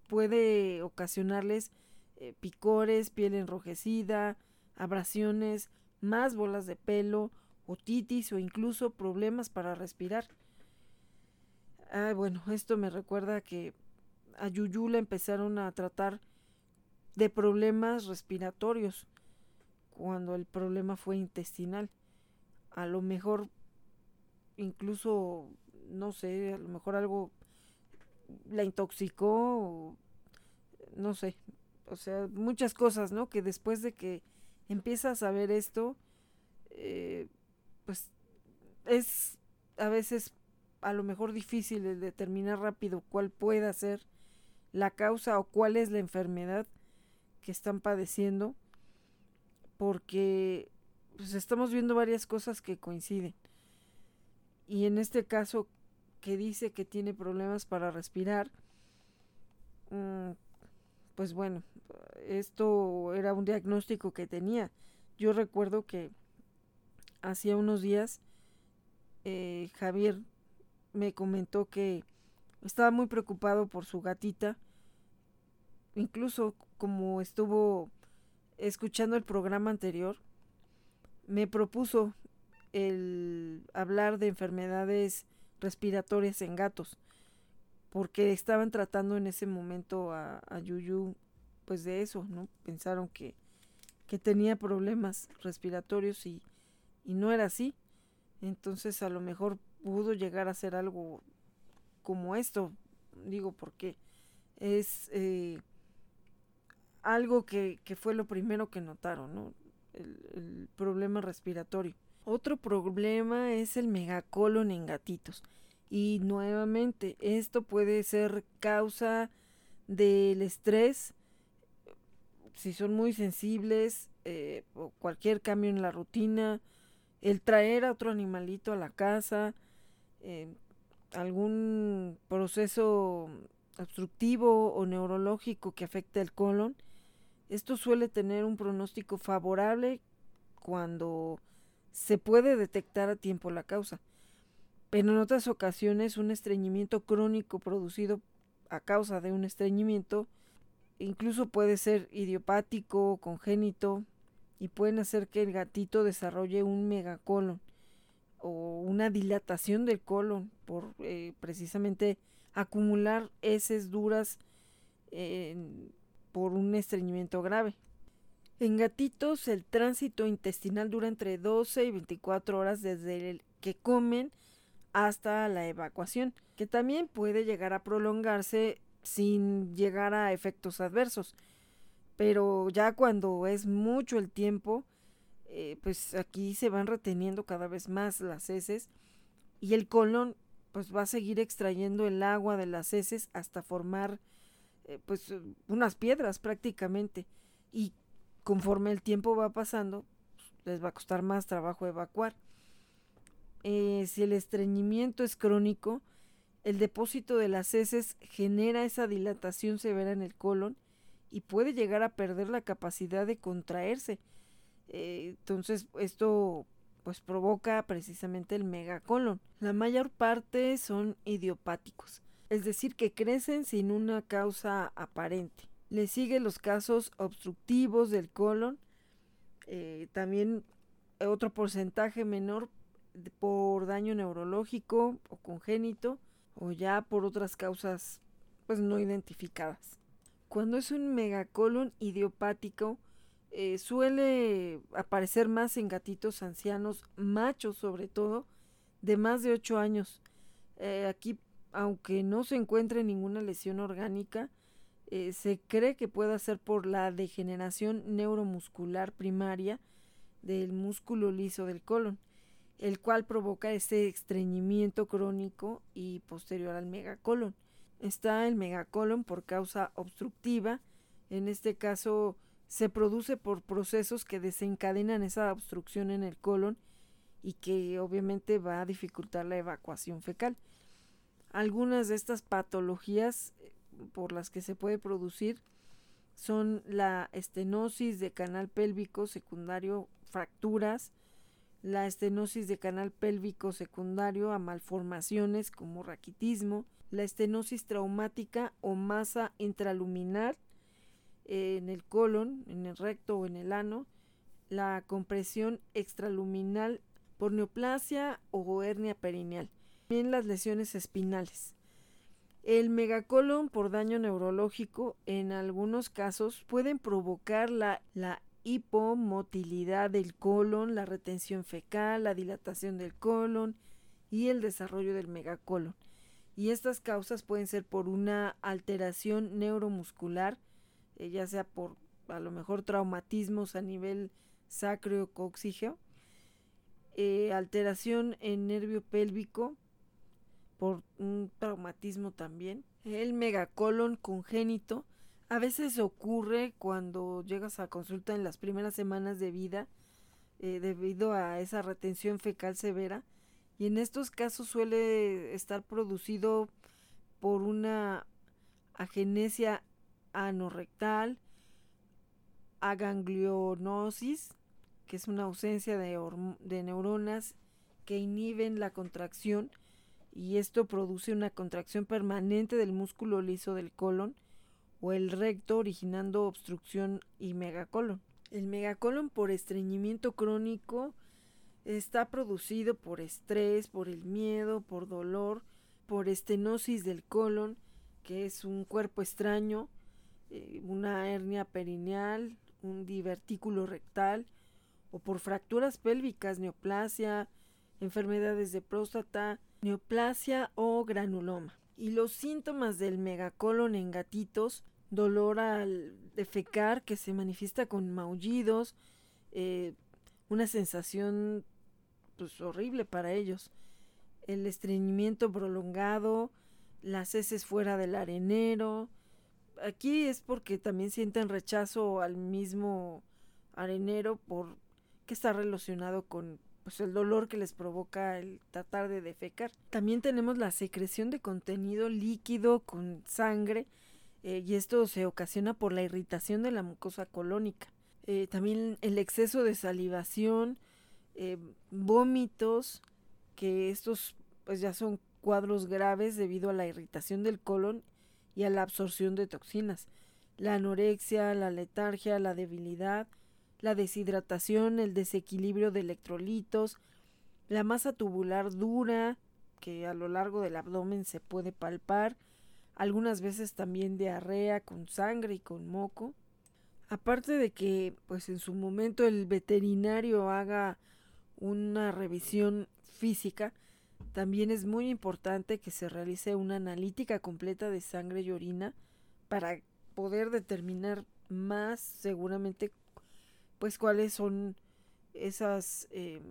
puede ocasionarles eh, picores, piel enrojecida, abrasiones, más bolas de pelo, otitis o incluso problemas para respirar. Ah, bueno, esto me recuerda que a Yuyu le empezaron a tratar de problemas respiratorios cuando el problema fue intestinal. A lo mejor incluso, no sé, a lo mejor algo la intoxicó, no sé, o sea, muchas cosas, ¿no? Que después de que empiezas a ver esto, eh, pues es a veces a lo mejor difícil de determinar rápido cuál pueda ser la causa o cuál es la enfermedad que están padeciendo, porque pues estamos viendo varias cosas que coinciden. Y en este caso que dice que tiene problemas para respirar, mm, pues bueno, esto era un diagnóstico que tenía. Yo recuerdo que hacía unos días eh, Javier me comentó que estaba muy preocupado por su gatita. Incluso como estuvo escuchando el programa anterior, me propuso el hablar de enfermedades respiratorias en gatos, porque estaban tratando en ese momento a, a Yuyu, pues de eso, ¿no? Pensaron que, que tenía problemas respiratorios y, y no era así. Entonces a lo mejor pudo llegar a ser algo como esto, digo porque es eh, algo que, que, fue lo primero que notaron, ¿no? El, el, problema respiratorio. Otro problema es el megacolon en gatitos. Y nuevamente, esto puede ser causa del estrés, si son muy sensibles, eh, o cualquier cambio en la rutina, el traer a otro animalito a la casa, eh, algún proceso obstructivo o neurológico que afecte el colon, esto suele tener un pronóstico favorable cuando se puede detectar a tiempo la causa. Pero en otras ocasiones un estreñimiento crónico producido a causa de un estreñimiento incluso puede ser idiopático, congénito y pueden hacer que el gatito desarrolle un megacolon o una dilatación del colon por eh, precisamente acumular heces duras por un estreñimiento grave. En gatitos el tránsito intestinal dura entre 12 y 24 horas desde el que comen hasta la evacuación, que también puede llegar a prolongarse sin llegar a efectos adversos. Pero ya cuando es mucho el tiempo, eh, pues aquí se van reteniendo cada vez más las heces y el colon pues va a seguir extrayendo el agua de las heces hasta formar eh, pues unas piedras prácticamente y conforme el tiempo va pasando les va a costar más trabajo evacuar. Eh, si el estreñimiento es crónico, el depósito de las heces genera esa dilatación severa en el colon y puede llegar a perder la capacidad de contraerse. Eh, entonces esto pues provoca precisamente el megacolon. La mayor parte son idiopáticos, es decir, que crecen sin una causa aparente. Le siguen los casos obstructivos del colon, eh, también otro porcentaje menor por daño neurológico o congénito o ya por otras causas pues no identificadas. Cuando es un megacolon idiopático, eh, suele aparecer más en gatitos ancianos, machos sobre todo, de más de 8 años. Eh, aquí, aunque no se encuentre ninguna lesión orgánica, eh, se cree que pueda ser por la degeneración neuromuscular primaria del músculo liso del colon el cual provoca ese estreñimiento crónico y posterior al megacolon. Está el megacolon por causa obstructiva, en este caso se produce por procesos que desencadenan esa obstrucción en el colon y que obviamente va a dificultar la evacuación fecal. Algunas de estas patologías por las que se puede producir son la estenosis de canal pélvico secundario, fracturas, la estenosis de canal pélvico secundario a malformaciones como raquitismo, la estenosis traumática o masa intraluminar en el colon, en el recto o en el ano, la compresión extraluminal por neoplasia o hernia perineal, también las lesiones espinales. El megacolon por daño neurológico en algunos casos pueden provocar la, la hipomotilidad del colon, la retención fecal, la dilatación del colon y el desarrollo del megacolon. Y estas causas pueden ser por una alteración neuromuscular, eh, ya sea por a lo mejor traumatismos a nivel sacro-coxígeo, eh, alteración en nervio pélvico por un traumatismo también, el megacolon congénito, a veces ocurre cuando llegas a consulta en las primeras semanas de vida eh, debido a esa retención fecal severa y en estos casos suele estar producido por una agenesia anorrectal, aganglionosis, que es una ausencia de, de neuronas que inhiben la contracción y esto produce una contracción permanente del músculo liso del colon o el recto originando obstrucción y megacolon. El megacolon por estreñimiento crónico está producido por estrés, por el miedo, por dolor, por estenosis del colon, que es un cuerpo extraño, eh, una hernia perineal, un divertículo rectal, o por fracturas pélvicas, neoplasia, enfermedades de próstata, neoplasia o granuloma. Y los síntomas del megacolon en gatitos, dolor al defecar que se manifiesta con maullidos, eh, una sensación pues horrible para ellos. el estreñimiento prolongado, las heces fuera del arenero. Aquí es porque también sienten rechazo al mismo arenero por que está relacionado con pues, el dolor que les provoca el tratar de defecar. También tenemos la secreción de contenido líquido con sangre eh, y esto se ocasiona por la irritación de la mucosa colónica. Eh, también el exceso de salivación, eh, vómitos, que estos pues ya son cuadros graves debido a la irritación del colon y a la absorción de toxinas. La anorexia, la letargia, la debilidad, la deshidratación, el desequilibrio de electrolitos, la masa tubular dura que a lo largo del abdomen se puede palpar, algunas veces también diarrea con sangre y con moco. Aparte de que pues en su momento el veterinario haga una revisión física, también es muy importante que se realice una analítica completa de sangre y orina para poder determinar más seguramente pues cuáles son esas em,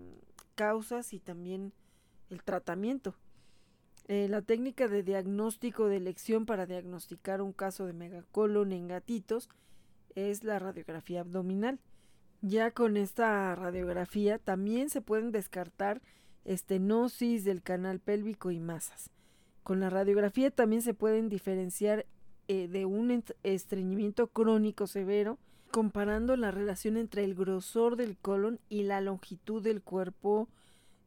causas y también el tratamiento. Eh, la técnica de diagnóstico de elección para diagnosticar un caso de megacolon en gatitos es la radiografía abdominal. Ya con esta radiografía también se pueden descartar estenosis del canal pélvico y masas. Con la radiografía también se pueden diferenciar eh, de un estreñimiento crónico severo, comparando la relación entre el grosor del colon y la longitud del cuerpo,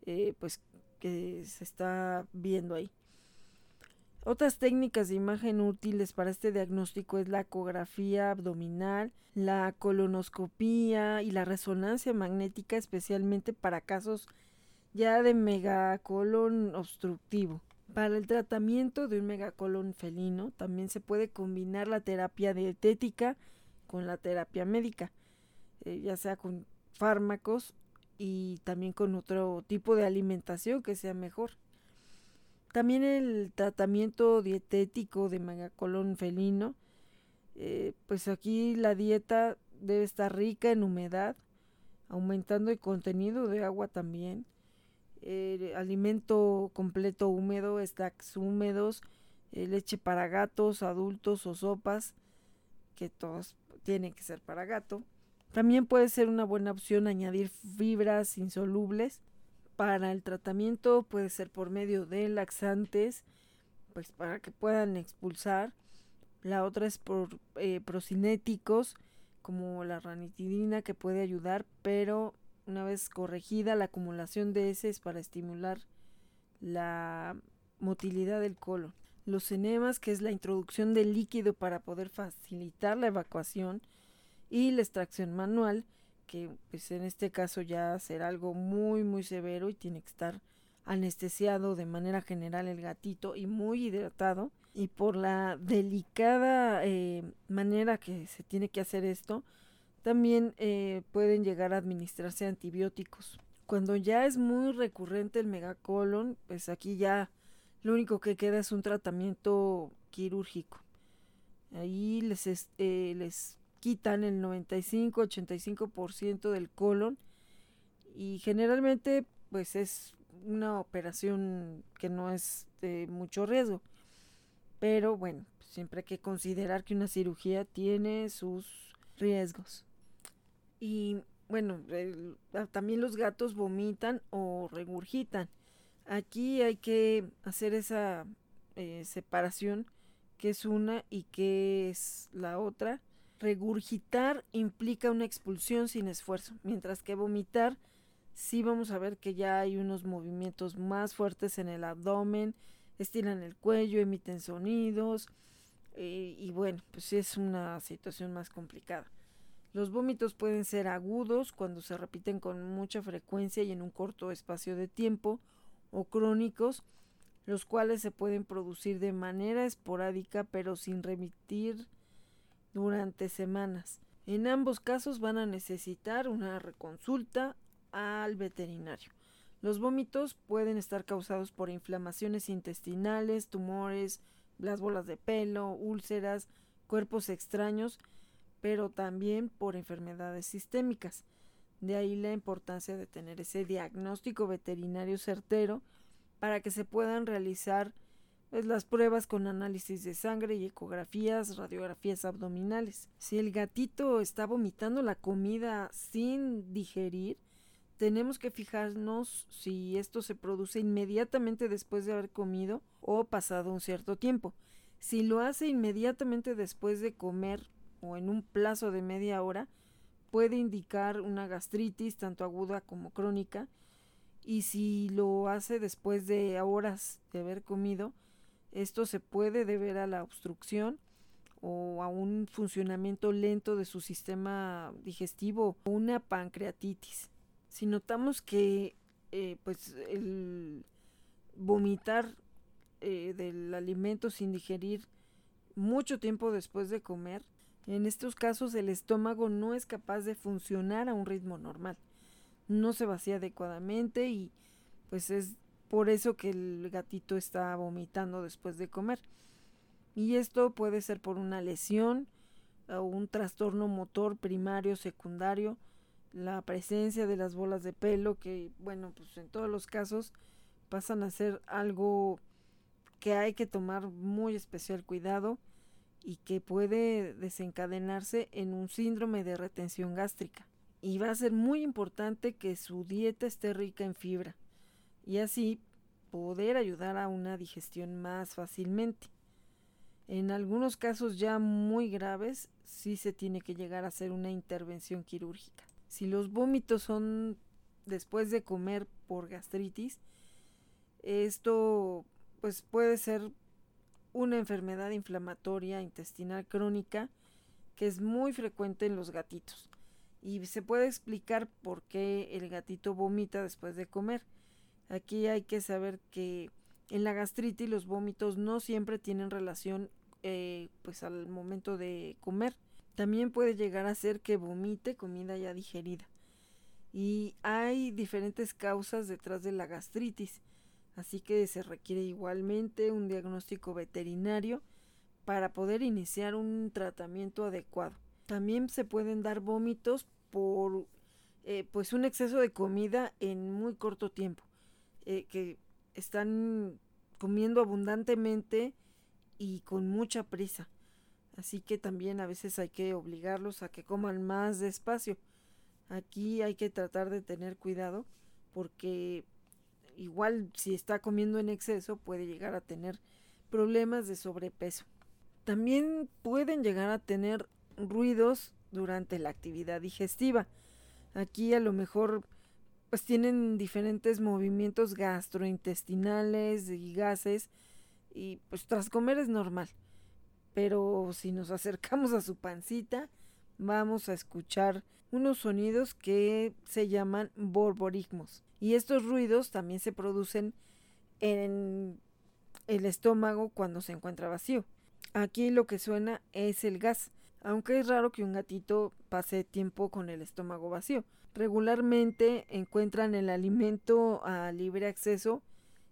eh, pues que se está viendo ahí. Otras técnicas de imagen útiles para este diagnóstico es la ecografía abdominal, la colonoscopía y la resonancia magnética, especialmente para casos ya de megacolon obstructivo. Para el tratamiento de un megacolon felino también se puede combinar la terapia dietética con la terapia médica, eh, ya sea con fármacos y también con otro tipo de alimentación que sea mejor. También el tratamiento dietético de megacolon felino, eh, pues aquí la dieta debe estar rica en humedad, aumentando el contenido de agua también alimento completo húmedo, stacks húmedos, eh, leche para gatos, adultos o sopas, que todos tienen que ser para gato. También puede ser una buena opción añadir fibras insolubles. Para el tratamiento puede ser por medio de laxantes, pues para que puedan expulsar. La otra es por eh, procinéticos, como la ranitidina, que puede ayudar, pero una vez corregida la acumulación de heces para estimular la motilidad del colon. Los enemas, que es la introducción del líquido para poder facilitar la evacuación, y la extracción manual, que pues en este caso ya será algo muy muy severo y tiene que estar anestesiado de manera general el gatito y muy hidratado y por la delicada eh, manera que se tiene que hacer esto también eh, pueden llegar a administrarse antibióticos. Cuando ya es muy recurrente el megacolon, pues aquí ya lo único que queda es un tratamiento quirúrgico. Ahí les, eh, les quitan el 95-85% del colon y generalmente pues es una operación que no es de mucho riesgo. Pero bueno, siempre hay que considerar que una cirugía tiene sus riesgos. Y bueno, ah, también los gatos vomitan o regurgitan. Aquí hay que hacer esa eh, separación, que es una y que es la otra. Regurgitar implica una expulsión sin esfuerzo, mientras que vomitar sí vamos a ver que ya hay unos movimientos más fuertes en el abdomen, estiran el cuello, emiten sonidos eh, y bueno, pues es una situación más complicada. Los vómitos pueden ser agudos cuando se repiten con mucha frecuencia y en un corto espacio de tiempo, o crónicos, los cuales se pueden producir de manera esporádica pero sin remitir durante semanas. En ambos casos van a necesitar una reconsulta al veterinario. Los vómitos pueden estar causados por inflamaciones intestinales, tumores, las bolas de pelo, úlceras, cuerpos extraños, pero también por enfermedades sistémicas. De ahí la importancia de tener ese diagnóstico veterinario certero para que se puedan realizar pues, las pruebas con análisis de sangre y ecografías, radiografías abdominales. Si el gatito está vomitando la comida sin digerir, tenemos que fijarnos si esto se produce inmediatamente después de haber comido o pasado un cierto tiempo. Si lo hace inmediatamente después de comer o en un plazo de media hora, puede indicar una gastritis tanto aguda como crónica. Y si lo hace después de horas de haber comido, esto se puede deber a la obstrucción o a un funcionamiento lento de su sistema digestivo o una pancreatitis. Si notamos que eh, pues el vomitar eh, del alimento sin digerir mucho tiempo después de comer, en estos casos el estómago no es capaz de funcionar a un ritmo normal. No se vacía adecuadamente y pues es por eso que el gatito está vomitando después de comer. Y esto puede ser por una lesión o un trastorno motor primario, secundario, la presencia de las bolas de pelo que, bueno, pues en todos los casos pasan a ser algo que hay que tomar muy especial cuidado y que puede desencadenarse en un síndrome de retención gástrica. Y va a ser muy importante que su dieta esté rica en fibra y así poder ayudar a una digestión más fácilmente. En algunos casos ya muy graves sí se tiene que llegar a hacer una intervención quirúrgica. Si los vómitos son después de comer por gastritis, esto pues puede ser una enfermedad inflamatoria intestinal crónica que es muy frecuente en los gatitos y se puede explicar por qué el gatito vomita después de comer. Aquí hay que saber que en la gastritis los vómitos no siempre tienen relación eh, pues al momento de comer. También puede llegar a ser que vomite comida ya digerida. Y hay diferentes causas detrás de la gastritis, así que se requiere igualmente un diagnóstico veterinario para poder iniciar un tratamiento adecuado. También se pueden dar vómitos por eh, pues un exceso de comida en muy corto tiempo, eh, que están comiendo abundantemente y con mucha prisa. Así que también a veces hay que obligarlos a que coman más despacio. Aquí hay que tratar de tener cuidado porque igual si está comiendo en exceso puede llegar a tener problemas de sobrepeso. También pueden llegar a tener ruidos durante la actividad digestiva. Aquí a lo mejor pues tienen diferentes movimientos gastrointestinales y gases y pues tras comer es normal pero si nos acercamos a su pancita, vamos a escuchar unos sonidos que se llaman borborismos. Y estos ruidos también se producen en el estómago cuando se encuentra vacío. Aquí lo que suena es el gas, aunque es raro que un gatito pase tiempo con el estómago vacío. Regularmente encuentran el alimento a libre acceso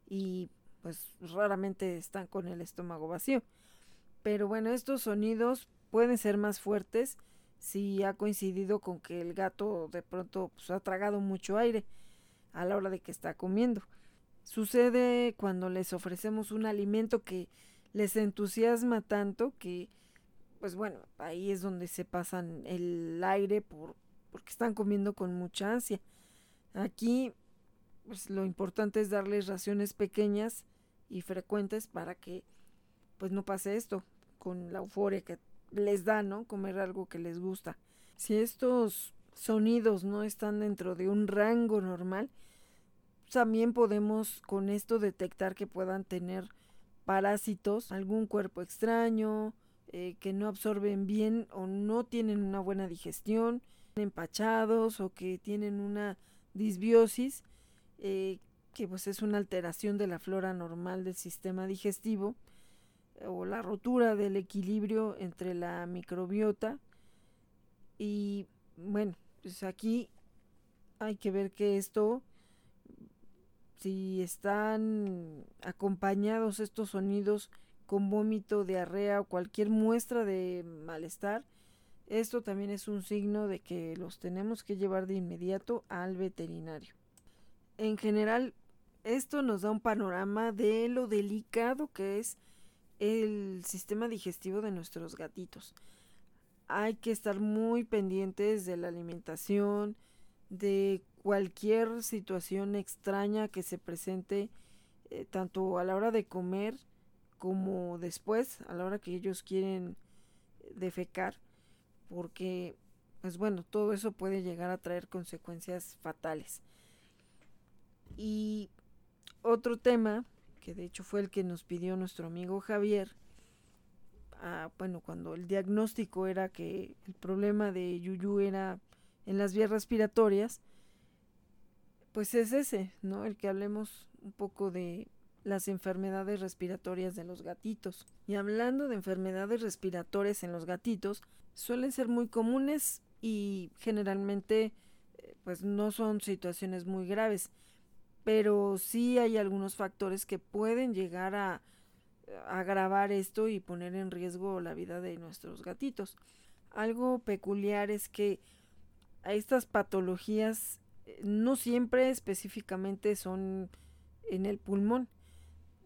y pues raramente están con el estómago vacío. Pero bueno, estos sonidos pueden ser más fuertes si ha coincidido con que el gato de pronto pues, ha tragado mucho aire a la hora de que está comiendo. Sucede cuando les ofrecemos un alimento que les entusiasma tanto que, pues bueno, ahí es donde se pasan el aire por, porque están comiendo con mucha ansia. Aquí, pues lo importante es darles raciones pequeñas y frecuentes para que pues no pase esto con la euforia que les da, ¿no? Comer algo que les gusta. Si estos sonidos no están dentro de un rango normal, también podemos con esto detectar que puedan tener parásitos, algún cuerpo extraño, eh, que no absorben bien o no tienen una buena digestión, empachados o que tienen una disbiosis, eh, que pues es una alteración de la flora normal del sistema digestivo o la rotura del equilibrio entre la microbiota. Y bueno, pues aquí hay que ver que esto si están acompañados estos sonidos con vómito, diarrea o cualquier muestra de malestar, esto también es un signo de que los tenemos que llevar de inmediato al veterinario. En general, Esto nos da un panorama de lo delicado que es el sistema digestivo de nuestros gatitos. Hay que estar muy pendientes de la alimentación, de cualquier situación extraña que se presente eh, tanto a la hora de comer como después, a la hora que ellos quieren defecar, porque, pues bueno, todo eso puede llegar a traer consecuencias fatales. Y otro tema, que de hecho fue el que nos pidió nuestro amigo Javier, ah, bueno, cuando el diagnóstico era que el problema de Yuyu era en las vías respiratorias, pues es ese, ¿no? El que hablemos un poco de las enfermedades respiratorias de los gatitos. Y hablando de enfermedades respiratorias en los gatitos, suelen ser muy comunes y generalmente eh, pues no son situaciones muy graves, pero sí hay algunos factores que pueden llegar a, a agravar esto y poner en riesgo la vida de nuestros gatitos. Algo peculiar es que a estas patologías eh, no siempre específicamente son en el pulmón.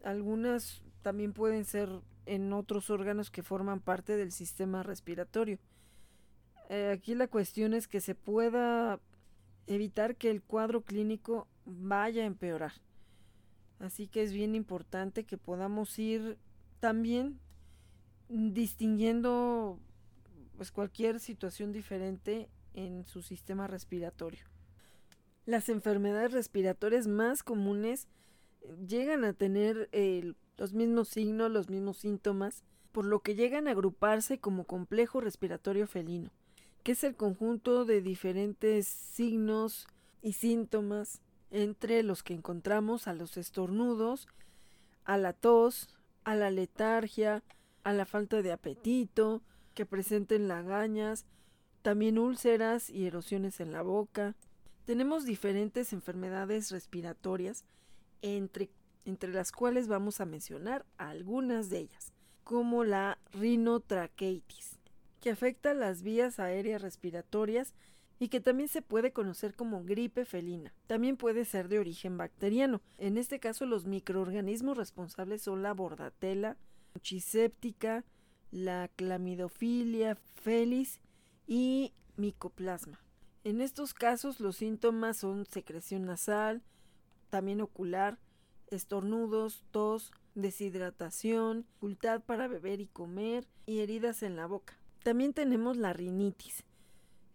Algunas también pueden ser en otros órganos que forman parte del sistema respiratorio. Eh, aquí la cuestión es que se pueda evitar que el cuadro clínico vaya a empeorar. Así que es bien importante que podamos ir también distinguiendo pues cualquier situación diferente en su sistema respiratorio. Las enfermedades respiratorias más comunes llegan a tener los mismos signos, los mismos síntomas, por lo que llegan a agruparse como complejo respiratorio felino, que es el conjunto de diferentes signos y síntomas entre los que encontramos a los estornudos, a la tos, a la letargia, a la falta de apetito, que presenten lagañas, también úlceras y erosiones en la boca. Tenemos diferentes enfermedades respiratorias entre, entre las cuales vamos a mencionar algunas de ellas, como la rinotraqueitis, que afecta las vías aéreas respiratorias y que también se puede conocer como gripe felina. También puede ser de origen bacteriano. En este caso los microorganismos responsables son la bordatela, muchiséptica, la clamidofilia felis y micoplasma. En estos casos los síntomas son secreción nasal, también ocular, estornudos, tos, deshidratación, dificultad para beber y comer y heridas en la boca. También tenemos la rinitis.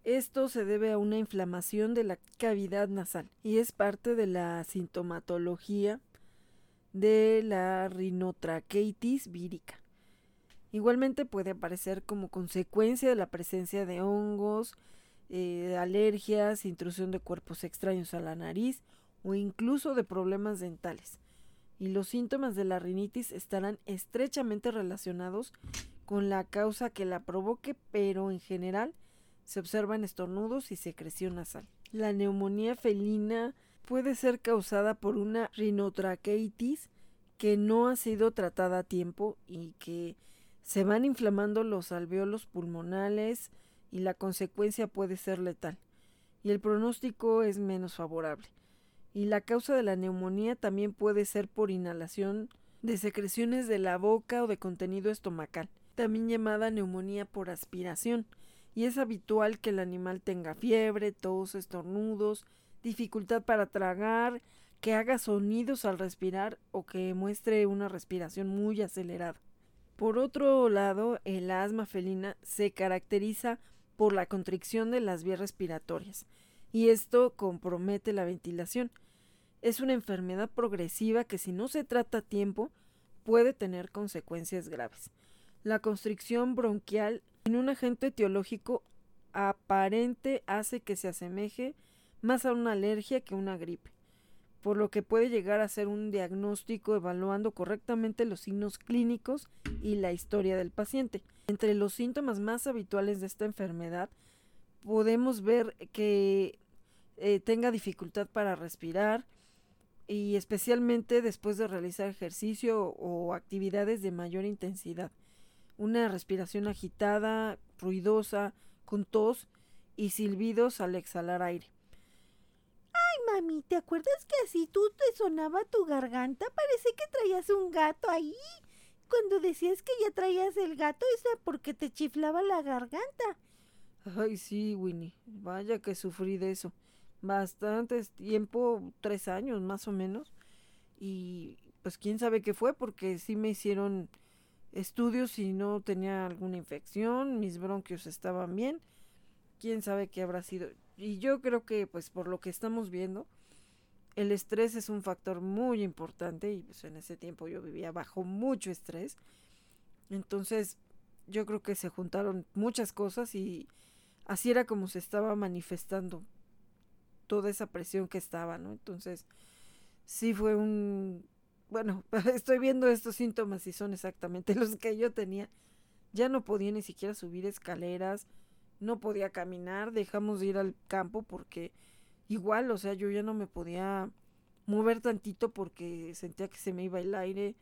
Esto se debe a una inflamación de la cavidad nasal y es parte de la sintomatología de la rinotraqueitis vírica. Igualmente puede aparecer como consecuencia de la presencia de hongos, eh, alergias, intrusión de cuerpos extraños a la nariz o incluso de problemas dentales. Y los síntomas de la rinitis estarán estrechamente relacionados con la causa que la provoque, pero en general se observan estornudos y secreción nasal. La neumonía felina puede ser causada por una rinotraqueitis que no ha sido tratada a tiempo y que se van inflamando los alveolos pulmonales y la consecuencia puede ser letal. Y el pronóstico es menos favorable y la causa de la neumonía también puede ser por inhalación de secreciones de la boca o de contenido estomacal, también llamada neumonía por aspiración, y es habitual que el animal tenga fiebre, tos, estornudos, dificultad para tragar, que haga sonidos al respirar o que muestre una respiración muy acelerada. Por otro lado, el asma felina se caracteriza por la constricción de las vías respiratorias, y esto compromete la ventilación, es una enfermedad progresiva que si no se trata a tiempo puede tener consecuencias graves. La constricción bronquial en un agente etiológico aparente hace que se asemeje más a una alergia que a una gripe, por lo que puede llegar a ser un diagnóstico evaluando correctamente los signos clínicos y la historia del paciente. Entre los síntomas más habituales de esta enfermedad podemos ver que eh, tenga dificultad para respirar, y especialmente después de realizar ejercicio o actividades de mayor intensidad. Una respiración agitada, ruidosa, con tos y silbidos al exhalar aire. ¡Ay, mami, ¿te acuerdas que así tú te sonaba tu garganta? Parece que traías un gato ahí. Cuando decías que ya traías el gato, era porque te chiflaba la garganta. Ay, sí, Winnie. Vaya que sufrí de eso. Bastante tiempo, tres años más o menos. Y pues quién sabe qué fue, porque sí me hicieron estudios y no tenía alguna infección, mis bronquios estaban bien. Quién sabe qué habrá sido. Y yo creo que pues por lo que estamos viendo, el estrés es un factor muy importante y pues en ese tiempo yo vivía bajo mucho estrés. Entonces yo creo que se juntaron muchas cosas y así era como se estaba manifestando toda esa presión que estaba, ¿no? Entonces sí fue un... Bueno, estoy viendo estos síntomas y son exactamente los que yo tenía. Ya no podía ni siquiera subir escaleras, no podía caminar, dejamos de ir al campo porque igual, o sea, yo ya no me podía mover tantito porque sentía que se me iba el aire.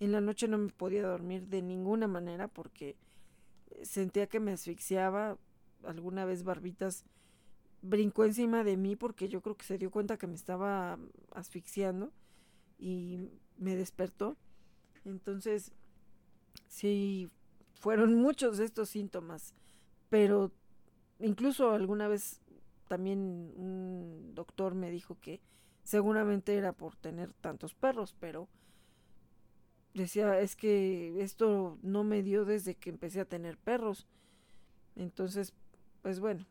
En la noche no me podía dormir de ninguna manera porque sentía que me asfixiaba. Alguna vez Barbitas brincó encima de mí porque yo creo que se dio cuenta que me estaba asfixiando y me despertó. Entonces, sí, fueron muchos de estos síntomas, pero incluso alguna vez también un doctor me dijo que seguramente era por tener tantos perros, pero decía, es que esto no me dio desde que empecé a tener perros. Entonces, pues bueno,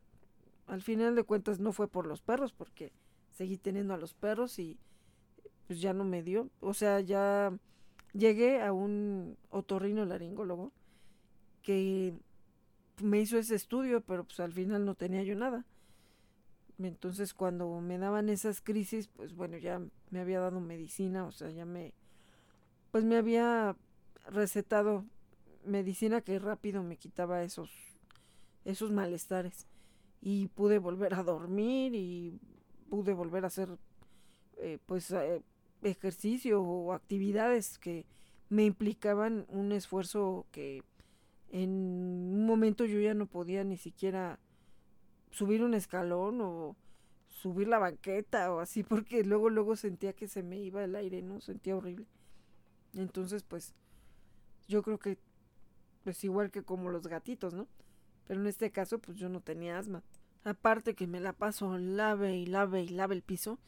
al final de cuentas no fue por los perros, porque seguí teniendo a los perros y pues ya no me dio. O sea, ya llegué a un otorrino laringólogo que me hizo ese estudio, pero pues al final no tenía yo nada. Entonces cuando me daban esas crisis, pues bueno, ya me había dado medicina, o sea, ya me, pues me había recetado medicina que rápido me quitaba esos, esos malestares. Y pude volver a dormir y pude volver a hacer, eh, pues, eh, ejercicio o actividades que me implicaban un esfuerzo que en un momento yo ya no podía ni siquiera subir un escalón o subir la banqueta o así, porque luego, luego sentía que se me iba el aire, ¿no? Sentía horrible. Entonces, pues, yo creo que, pues igual que como los gatitos, ¿no? Pero en este caso, pues yo no tenía asma. Aparte que me la paso lave y lave y lave el piso,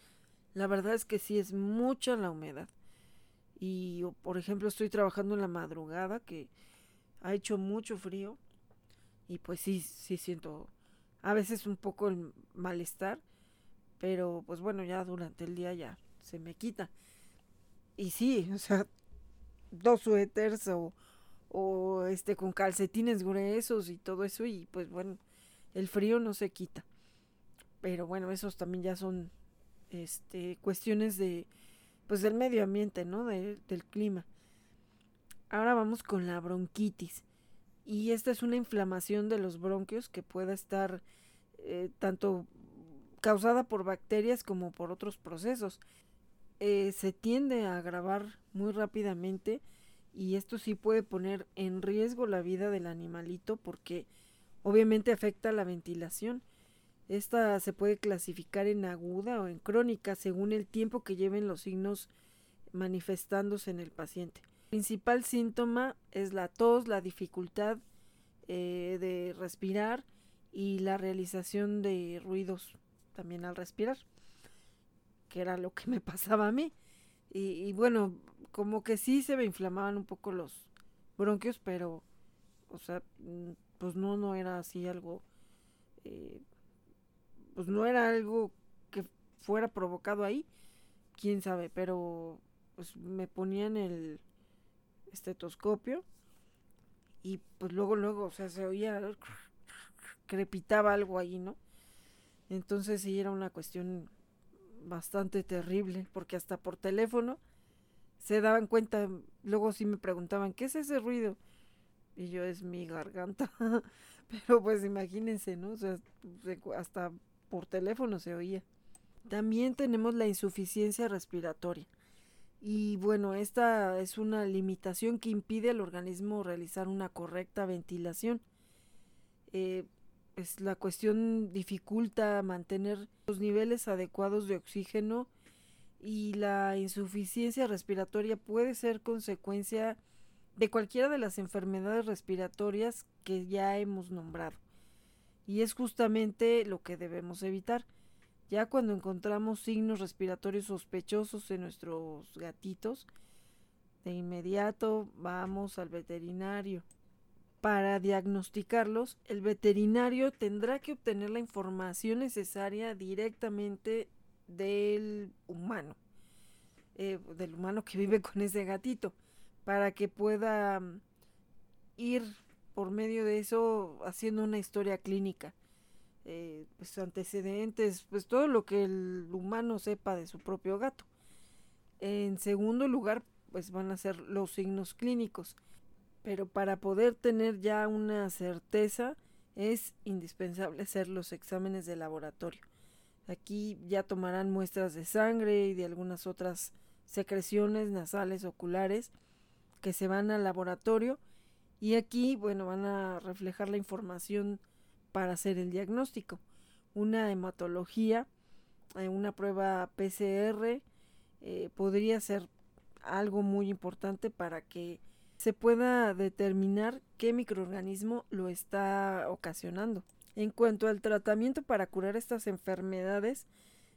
la verdad es que sí es mucha la humedad. Y, por ejemplo, estoy trabajando en la madrugada, que ha hecho mucho frío. Y pues sí, sí siento a veces un poco el malestar, pero pues bueno, ya durante el día ya se me quita. Y sí, o sea, dos suéteres o, o este con calcetines gruesos y todo eso y pues bueno, el frío no se quita. Pero bueno, esos también ya son este cuestiones de pues del medio ambiente, ¿no? del clima. Ahora vamos con la bronquitis y esta es una inflamación de los bronquios que puede estar eh, tanto causada por bacterias como por otros procesos. Eh, se tiende a agravar muy rápidamente y esto sí puede poner en riesgo la vida del animalito porque obviamente afecta la ventilación. Esta se puede clasificar en aguda o en crónica según el tiempo que lleven los signos manifestándose en el paciente principal síntoma es la tos, la dificultad eh, de respirar y la realización de ruidos también al respirar, que era lo que me pasaba a mí. Y, bueno, como que sí se me inflamaban un poco los bronquios, pero, o sea, mm, pues no, no era así algo, eh, pues no era algo que fuera provocado ahí, quién sabe, pero pues me ponían el estetoscopio y pues luego, luego, o sea, se oía, crepitaba algo ahí, ¿no? Entonces sí era una cuestión bastante terrible, porque hasta por teléfono se daban cuenta, luego sí me preguntaban, ¿qué es ese ruido? Y yo es mi garganta, pero pues imagínense, ¿no? O sea, hasta por teléfono se oía. También tenemos la insuficiencia respiratoria. Y bueno, esta es una limitación que impide al organismo realizar una correcta ventilación. Eh, pues la cuestión dificulta mantener los niveles adecuados de oxígeno y la insuficiencia respiratoria puede ser consecuencia de cualquiera de las enfermedades respiratorias que ya hemos nombrado. Y es justamente lo que debemos evitar. Ya cuando encontramos signos respiratorios sospechosos en nuestros gatitos, de inmediato vamos al veterinario. Para diagnosticarlos, el veterinario tendrá que obtener la información necesaria directamente del humano, eh, del humano que vive con ese gatito, para que pueda mm, ir por medio de eso haciendo una historia clínica. Eh, pues antecedentes, pues todo lo que el humano sepa de su propio gato. En segundo lugar, pues van a ser los signos clínicos. Pero para poder tener ya una certeza es indispensable hacer los exámenes de laboratorio. Aquí ya tomarán muestras de sangre y de algunas otras secreciones nasales oculares que se van al laboratorio y aquí, bueno, van a reflejar la información para hacer el diagnóstico. Una hematología, eh, una prueba PCR eh, podría ser algo muy importante para que se pueda determinar qué microorganismo lo está ocasionando. En cuanto al tratamiento para curar estas enfermedades,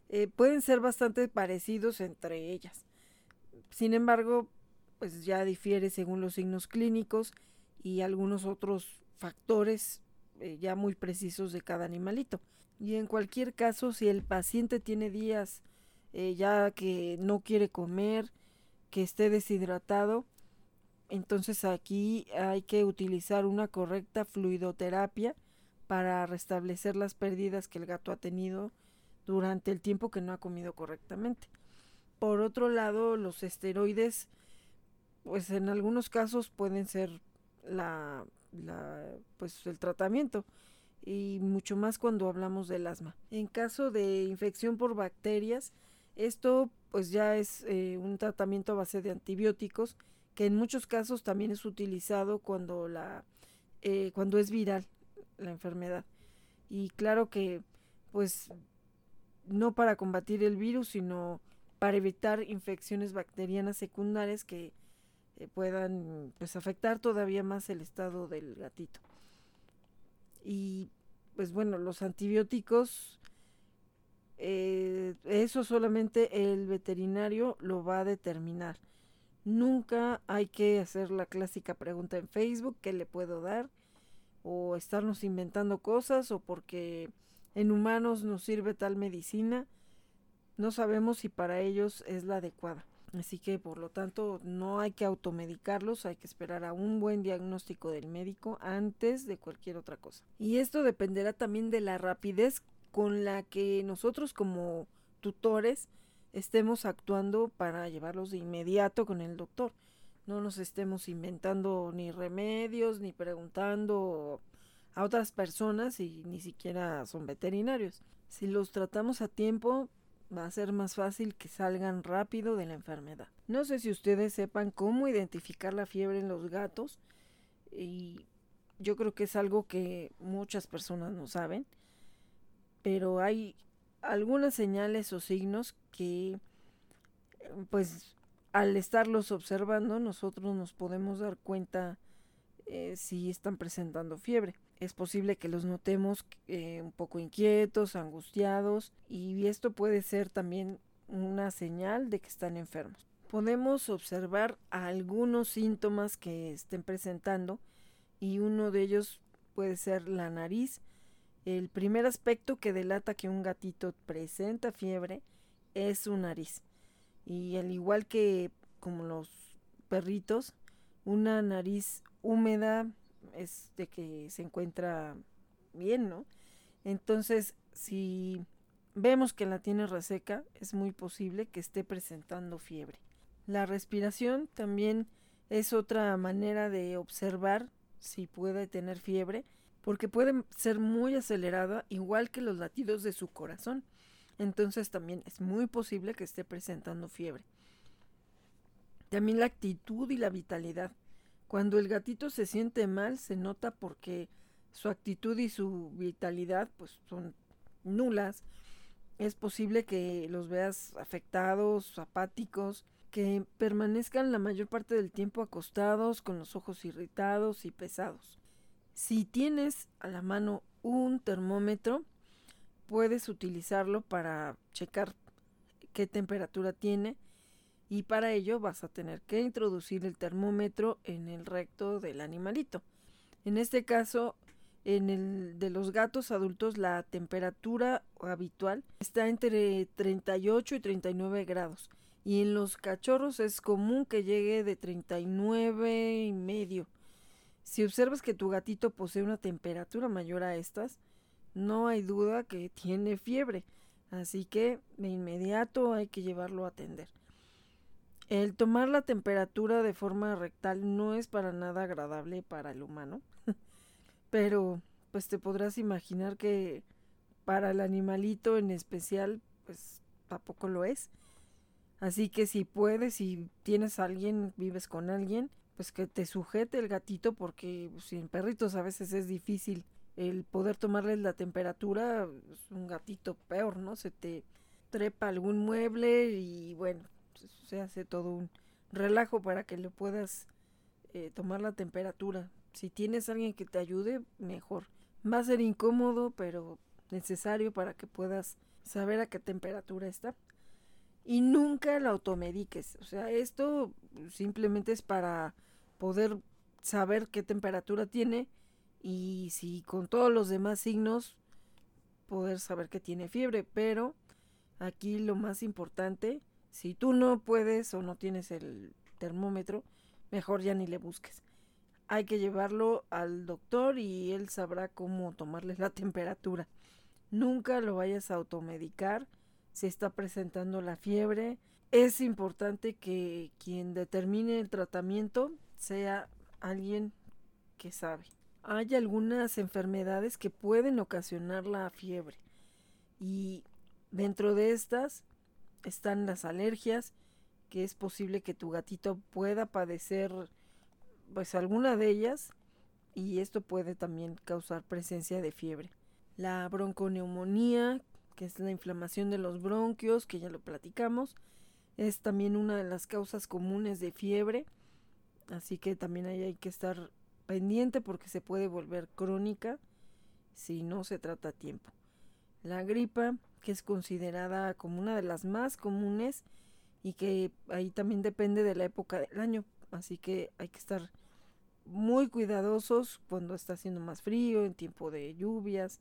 eh, pueden ser bastante parecidos entre ellas. Sin embargo, pues ya difiere según los signos clínicos y algunos otros factores eh, ya muy precisos de cada animalito. Y en cualquier caso, si el paciente tiene días eh, ya que no quiere comer, que esté deshidratado, entonces aquí hay que utilizar una correcta fluidoterapia para restablecer las pérdidas que el gato ha tenido durante el tiempo que no ha comido correctamente. Por otro lado, los esteroides, pues en algunos casos pueden ser la, pues el tratamiento y mucho más cuando hablamos del asma. En caso de infección por bacterias, esto pues ya es eh, un tratamiento a base de antibióticos que en muchos casos también es utilizado cuando la eh, cuando es viral la enfermedad y claro que pues no para combatir el virus sino para evitar infecciones bacterianas secundarias que eh, puedan pues afectar todavía más el estado del gatito. Y pues bueno, los antibióticos, eh, eso solamente el veterinario lo va a determinar. Nunca hay que hacer la clásica pregunta en Facebook, ¿qué le puedo dar? O estarnos inventando cosas o porque en humanos nos sirve tal medicina. No sabemos si para ellos es la adecuada. Así que por lo tanto no hay que automedicarlos, hay que esperar a un buen diagnóstico del médico antes de cualquier otra cosa. Y esto dependerá también de la rapidez con la que nosotros como tutores estemos actuando para llevarlos de inmediato con el doctor. No nos estemos inventando ni remedios ni preguntando a otras personas y ni siquiera son veterinarios. Si los tratamos a tiempo, va a ser más fácil que salgan rápido de la enfermedad. No sé si ustedes sepan cómo identificar la fiebre en los gatos y yo creo que es algo que muchas personas no saben, pero hay algunas señales o signos que pues al estarlos observando nosotros nos podemos dar cuenta eh, si están presentando fiebre es posible que los notemos eh, un poco inquietos, angustiados y esto puede ser también una señal de que están enfermos. Podemos observar algunos síntomas que estén presentando y uno de ellos puede ser la nariz. El primer aspecto que delata que un gatito presenta fiebre es su nariz. Y al igual que como los perritos, una nariz húmeda, es de que se encuentra bien, ¿no? Entonces, si vemos que la tiene reseca, es muy posible que esté presentando fiebre. La respiración también es otra manera de observar si puede tener fiebre, porque puede ser muy acelerada, igual que los latidos de su corazón. Entonces también es muy posible que esté presentando fiebre. También la actitud y la vitalidad. Cuando el gatito se siente mal, se nota porque su actitud y su vitalidad pues son nulas. Es posible que los veas afectados, apáticos, que permanezcan la mayor parte del tiempo acostados, con los ojos irritados y pesados. Si tienes a la mano un termómetro, puedes utilizarlo para checar qué temperatura tiene y para ello vas a tener que introducir el termómetro en el recto del animalito. En este caso, en el de los gatos adultos la temperatura habitual está entre 38 y 39 grados y en los cachorros es común que llegue de 39 y medio. Si observas que tu gatito posee una temperatura mayor a estas, no hay duda que tiene fiebre, así que de inmediato hay que llevarlo a atender. El tomar la temperatura de forma rectal no es para nada agradable para el humano, pero pues te podrás imaginar que para el animalito en especial pues tampoco lo es. Así que si puedes, si tienes a alguien, vives con alguien, pues que te sujete el gatito porque pues, sin perritos a veces es difícil el poder tomarles la temperatura, un gatito peor, ¿no? Se te trepa algún mueble y bueno, se hace todo un relajo para que le puedas eh, tomar la temperatura. Si tienes alguien que te ayude, mejor. Va a ser incómodo, pero necesario para que puedas saber a qué temperatura está. Y nunca la automediques. O sea, esto simplemente es para poder saber qué temperatura tiene y si con todos los demás signos poder saber que tiene fiebre, pero aquí lo más importante, si tú no puedes o no tienes el termómetro, mejor ya ni le busques. Hay que llevarlo al doctor y él sabrá cómo tomarle la temperatura. Nunca lo vayas a automedicar si está presentando la fiebre. Es importante que quien determine el tratamiento sea alguien que sabe hay algunas enfermedades que pueden ocasionar la fiebre y dentro de estas están las alergias, que es posible que tu gatito pueda padecer pues alguna de ellas y esto puede también causar presencia de fiebre. La bronconeumonía, que es la inflamación de los bronquios, que ya lo platicamos, es también una de las causas comunes de fiebre, así que también ahí hay que estar pendiente porque se puede volver crónica si no se trata a tiempo. La gripa, que es considerada como una de las más comunes y que ahí también depende de la época del año, así que hay que estar muy cuidadosos cuando está haciendo más frío, en tiempo de lluvias.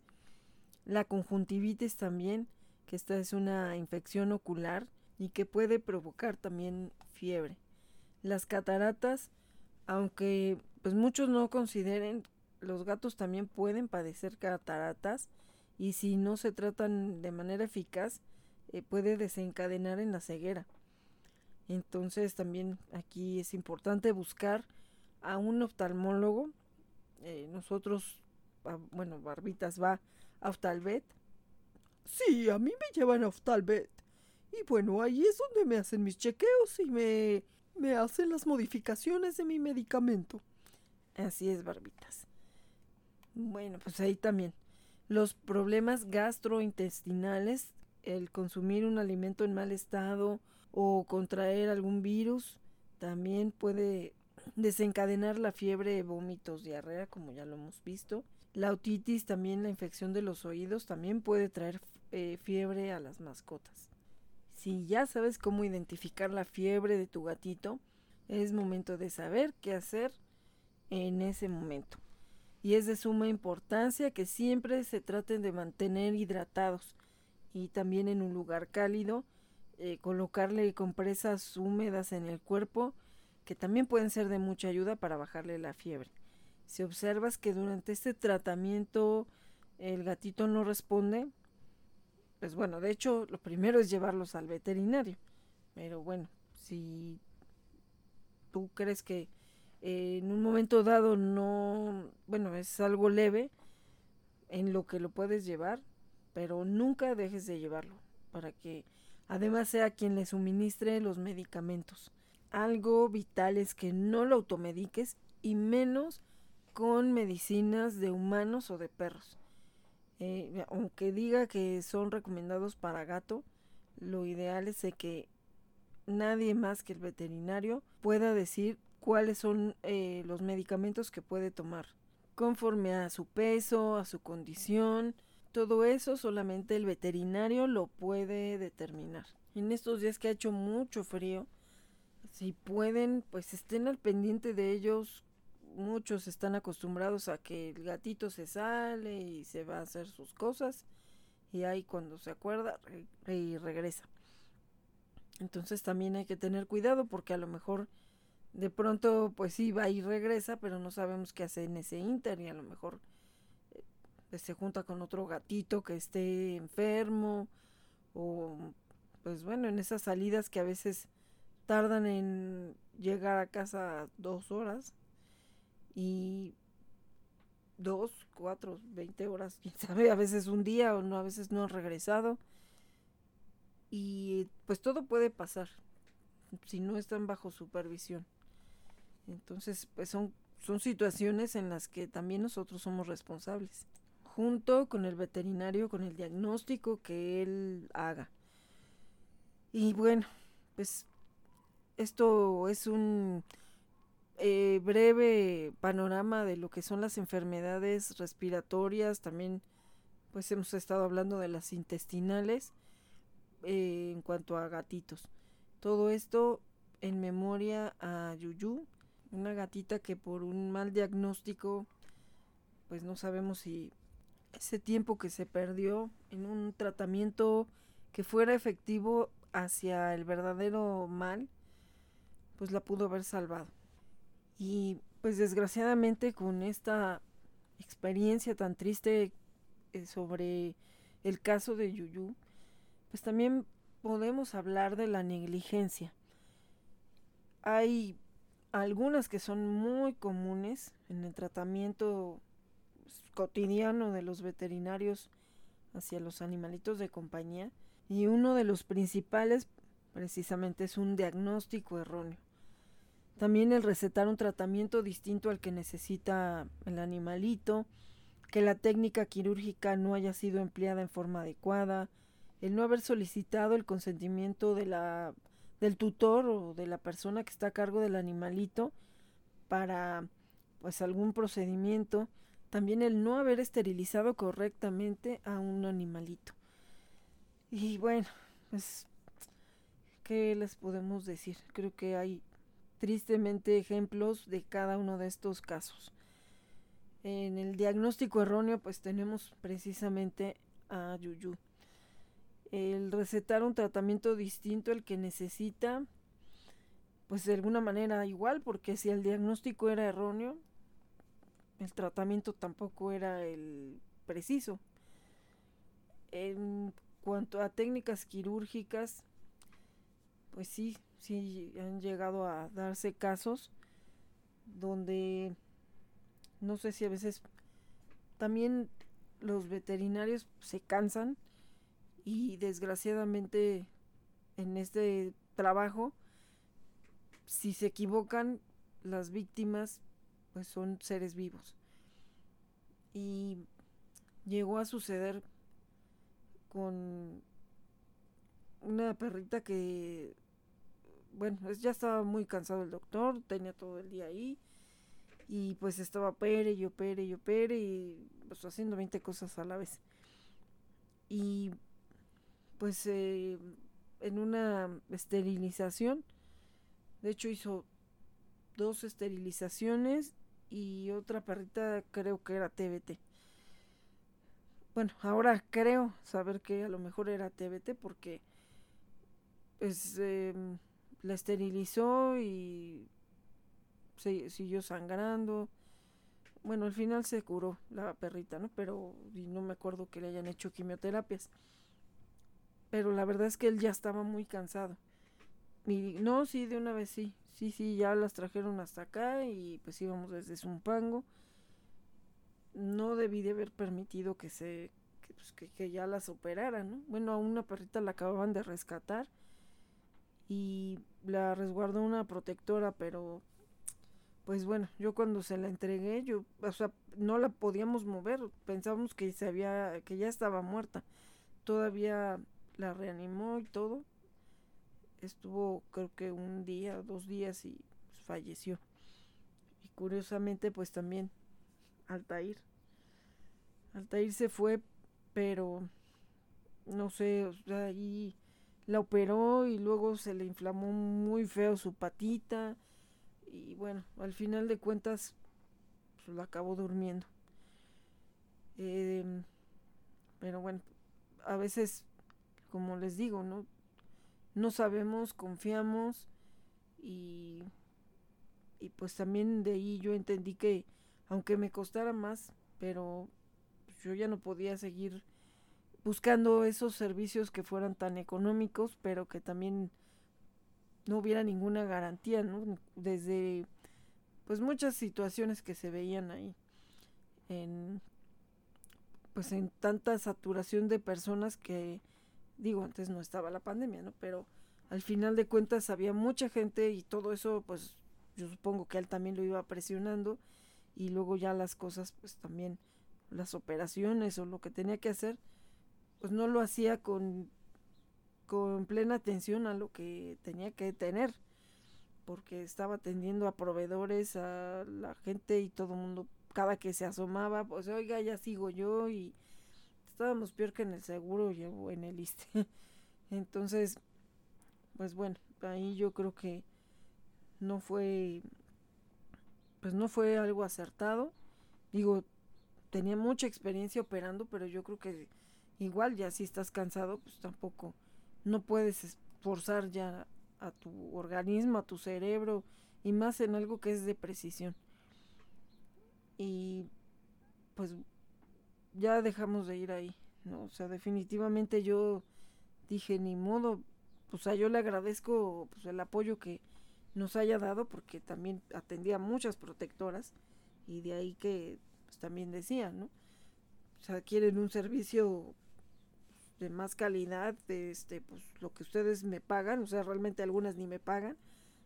La conjuntivitis también, que esta es una infección ocular y que puede provocar también fiebre. Las cataratas, aunque pues muchos no consideren, los gatos también pueden padecer cataratas y si no se tratan de manera eficaz, eh, puede desencadenar en la ceguera. Entonces también aquí es importante buscar a un oftalmólogo. Eh, nosotros, ah, bueno, Barbitas va a Oftalvet. Sí, a mí me llevan a Oftalvet. Y bueno, ahí es donde me hacen mis chequeos y me, me hacen las modificaciones de mi medicamento. Así es, barbitas. Bueno, pues ahí también. Los problemas gastrointestinales, el consumir un alimento en mal estado o contraer algún virus, también puede desencadenar la fiebre, vómitos, diarrea, como ya lo hemos visto. La otitis, también la infección de los oídos, también puede traer eh, fiebre a las mascotas. Si ya sabes cómo identificar la fiebre de tu gatito, es momento de saber qué hacer en ese momento. Y es de suma importancia que siempre se traten de mantener hidratados y también en un lugar cálido, eh, colocarle compresas húmedas en el cuerpo que también pueden ser de mucha ayuda para bajarle la fiebre. Si observas que durante este tratamiento el gatito no responde, pues bueno, de hecho lo primero es llevarlos al veterinario. Pero bueno, si tú crees que en un momento dado no, bueno, es algo leve en lo que lo puedes llevar, pero nunca dejes de llevarlo para que además sea quien le suministre los medicamentos. Algo vital es que no lo automediques y menos con medicinas de humanos o de perros. Eh, aunque diga que son recomendados para gato, lo ideal es que nadie más que el veterinario pueda decir cuáles son eh, los medicamentos que puede tomar conforme a su peso, a su condición. Todo eso solamente el veterinario lo puede determinar. En estos días que ha hecho mucho frío, si pueden, pues estén al pendiente de ellos. Muchos están acostumbrados a que el gatito se sale y se va a hacer sus cosas y ahí cuando se acuerda y regresa. Entonces también hay que tener cuidado porque a lo mejor de pronto pues sí va y regresa, pero no sabemos qué hace en ese inter y a lo mejor eh, se junta con otro gatito que esté enfermo o pues bueno, en esas salidas que a veces tardan en llegar a casa dos horas y dos, cuatro, veinte horas, quién sabe, a veces un día o no, a veces no han regresado. Y pues todo puede pasar si no están bajo supervisión. Entonces, pues son, son situaciones en las que también nosotros somos responsables, junto con el veterinario, con el diagnóstico que él haga. Y bueno, pues esto es un eh, breve panorama de lo que son las enfermedades respiratorias, también pues hemos estado hablando de las intestinales eh, en cuanto a gatitos. Todo esto en memoria a Yuyu, una gatita que por un mal diagnóstico, pues no sabemos si ese tiempo que se perdió en un tratamiento que fuera efectivo hacia el verdadero mal, pues la pudo haber salvado. Y pues desgraciadamente con esta experiencia tan triste eh, sobre el caso de Yuyu, pues también podemos hablar de la negligencia. Hay algunas que son muy comunes en el tratamiento pues, cotidiano de los veterinarios hacia los animalitos de compañía y uno de los principales precisamente es un diagnóstico erróneo. También el recetar un tratamiento distinto al que necesita el animalito, que la técnica quirúrgica no haya sido empleada en forma adecuada, el no haber solicitado el consentimiento de la del tutor o de la persona que está a cargo del animalito para pues algún procedimiento, también el no haber esterilizado correctamente a un animalito. Y bueno, pues ¿qué les podemos decir? Creo que hay tristemente ejemplos de cada uno de estos casos. En el diagnóstico erróneo pues tenemos precisamente a Yuyu el recetar un tratamiento distinto al que necesita, pues de alguna manera igual, porque si el diagnóstico era erróneo, el tratamiento tampoco era el preciso. En cuanto a técnicas quirúrgicas, pues sí, sí han llegado a darse casos donde no sé si a veces también los veterinarios se cansan y desgraciadamente en este trabajo, si se equivocan, las víctimas pues son seres vivos. Y llegó a suceder con una perrita que, bueno, ya estaba muy cansado el doctor, tenía todo el día ahí y pues estaba pere y opere y opere y pues haciendo 20 cosas a la vez. Y pues eh, en una esterilización. De hecho hizo dos esterilizaciones y otra perrita creo que era TBT. Bueno, ahora creo saber que a lo mejor era TBT porque pues em, la esterilizó y siguió sangrando. Bueno, al final se curó la perrita, ¿no? Pero no me acuerdo que le hayan hecho quimioterapias pero la verdad es que él ya estaba muy cansado. Y no, sí, de una vez sí, sí, sí, ya las trajeron hasta acá y pues íbamos desde Zumpango. No debí de haber permitido que se, que, pues, ya las operaran, ¿no? Bueno, a una perrita la acababan de rescatar y la resguardó una protectora, pero pues bueno, yo cuando se la entregué, yo, o sea, no la podíamos mover, pensábamos que se había, que ya estaba muerta. Todavía la reanimó y todo. Estuvo creo que un día, dos días y pues, falleció. Y curiosamente pues también Altair. Altair se fue, pero no sé, o sea, ahí la operó y luego se le inflamó muy feo su patita y bueno, al final de cuentas pues, la acabó durmiendo. Em, pero bueno, a veces, como les digo, ¿no? No sabemos, confiamos y, y pues también de ahí yo entendí que aunque me costara más, pero yo ya no podía seguir buscando esos servicios que fueran tan económicos, pero que también no hubiera ninguna garantía, ¿no? Desde pues muchas situaciones que se veían ahí en pues en tanta saturación de personas que digo antes no estaba la pandemia no pero al final de cuentas había mucha gente y todo eso pues yo supongo que él también lo iba presionando y luego ya las cosas pues también las operaciones o lo que tenía que hacer pues no lo hacía con con plena atención a lo que tenía que tener porque estaba atendiendo a proveedores, a la gente y todo el mundo, cada que se asomaba, pues oiga, ya sigo yo y estábamos peor que en el seguro o en el ISTE. Entonces, pues bueno, ahí yo creo que no fue, pues no fue algo acertado. Digo, tenía mucha experiencia operando, pero yo creo que igual ya si estás cansado, pues tampoco, no puedes esforzar ya a tu organismo, a tu cerebro y más en algo que es de precisión. Y pues ya dejamos de ir ahí, ¿no? O sea, definitivamente yo dije, ni modo, o sea, yo le agradezco pues, el apoyo que nos haya dado porque también atendía muchas protectoras y de ahí que pues, también decía, ¿no? O sea, quieren un servicio de más calidad, de este, pues lo que ustedes me pagan, o sea, realmente algunas ni me pagan,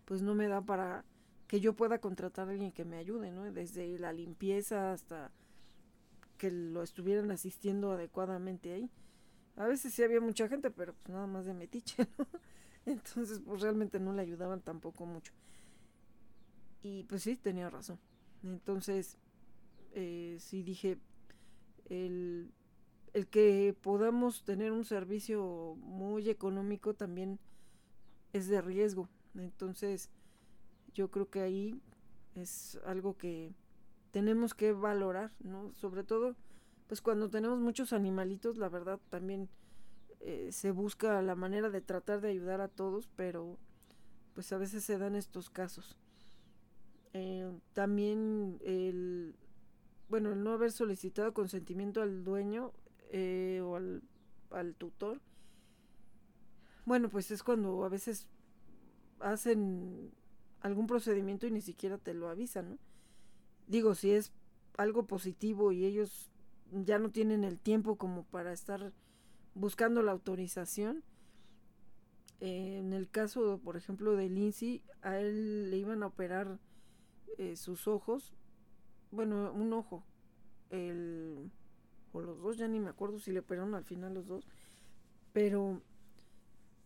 pues no me da para que yo pueda contratar a alguien que me ayude, ¿no? Desde la limpieza hasta que lo estuvieran asistiendo adecuadamente ahí. A veces sí había mucha gente, pero pues nada más de metiche, ¿no? Entonces, pues realmente no le ayudaban tampoco mucho. Y pues sí, tenía razón. Entonces, eh, sí dije, el el que podamos tener un servicio muy económico también es de riesgo. Entonces, yo creo que ahí es algo que tenemos que valorar, ¿no? Sobre todo, pues cuando tenemos muchos animalitos, la verdad también eh, se busca la manera de tratar de ayudar a todos, pero pues a veces se dan estos casos. Eh, también el, bueno, el no haber solicitado consentimiento al dueño eh, o al, tutor, bueno, pues es cuando a veces hacen algún procedimiento y ni siquiera te lo avisan, ¿no? Digo, si es algo positivo y ellos ya no tienen el tiempo como para estar buscando la autorización. Eh, en el caso, por ejemplo, de Lindsay, a él le iban a operar eh, sus ojos, bueno, un ojo, el o los dos, ya ni me acuerdo si le operaron al final los dos, pero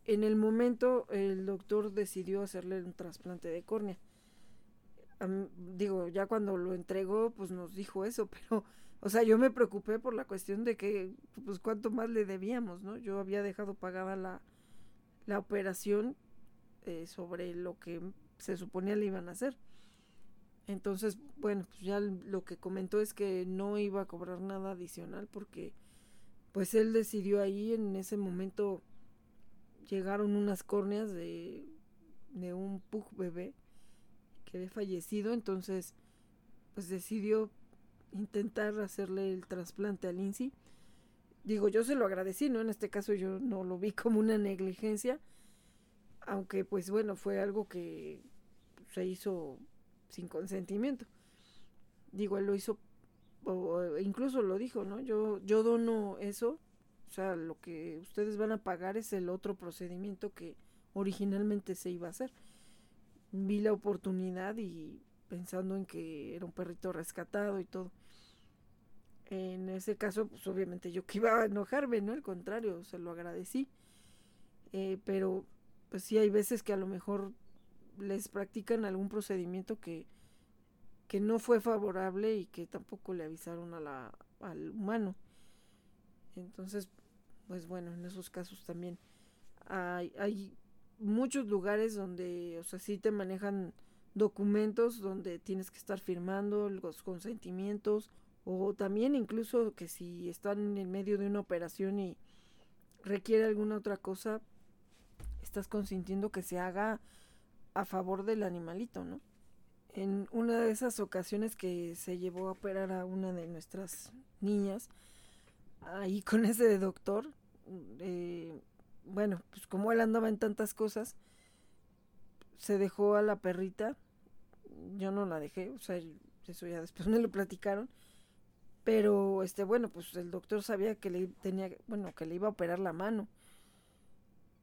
en el momento el doctor decidió hacerle un trasplante de córnea. Digo, ya cuando lo entregó, pues nos dijo eso, pero, o sea, yo me preocupé por la cuestión de que, pues, cuánto más le debíamos, ¿no? Yo había dejado pagada la, la operación eh, sobre lo que se suponía le iban a hacer. Entonces, bueno, pues ya lo que comentó es que no iba a cobrar nada adicional porque pues él decidió ahí en ese momento llegaron unas córneas de, de un pug bebé que había fallecido, entonces pues decidió intentar hacerle el trasplante a Lindsay. Digo, yo se lo agradecí, ¿no? En este caso yo no lo vi como una negligencia, aunque pues bueno, fue algo que se hizo sin consentimiento. Digo, él lo hizo, o incluso lo dijo, ¿no? Yo, yo dono eso, o sea, lo que ustedes van a pagar es el otro procedimiento que originalmente se iba a hacer. Vi la oportunidad y pensando en que era un perrito rescatado y todo. En ese caso, pues obviamente yo que iba a enojarme, ¿no? Al contrario, se lo agradecí. Eh, pero pues sí hay veces que a lo mejor les practican algún procedimiento que, que no fue favorable y que tampoco le avisaron a la, al humano. Entonces, pues bueno, en esos casos también hay, hay muchos lugares donde, o sea, sí te manejan documentos donde tienes que estar firmando los consentimientos o también incluso que si están en medio de una operación y requiere alguna otra cosa, estás consintiendo que se haga a favor del animalito, ¿no? En una de esas ocasiones que se llevó a operar a una de nuestras niñas, ahí con ese doctor, eh, bueno, pues como él andaba en tantas cosas, se dejó a la perrita, yo no la dejé, o sea, eso ya después me lo platicaron, pero este bueno, pues el doctor sabía que le tenía, bueno, que le iba a operar la mano.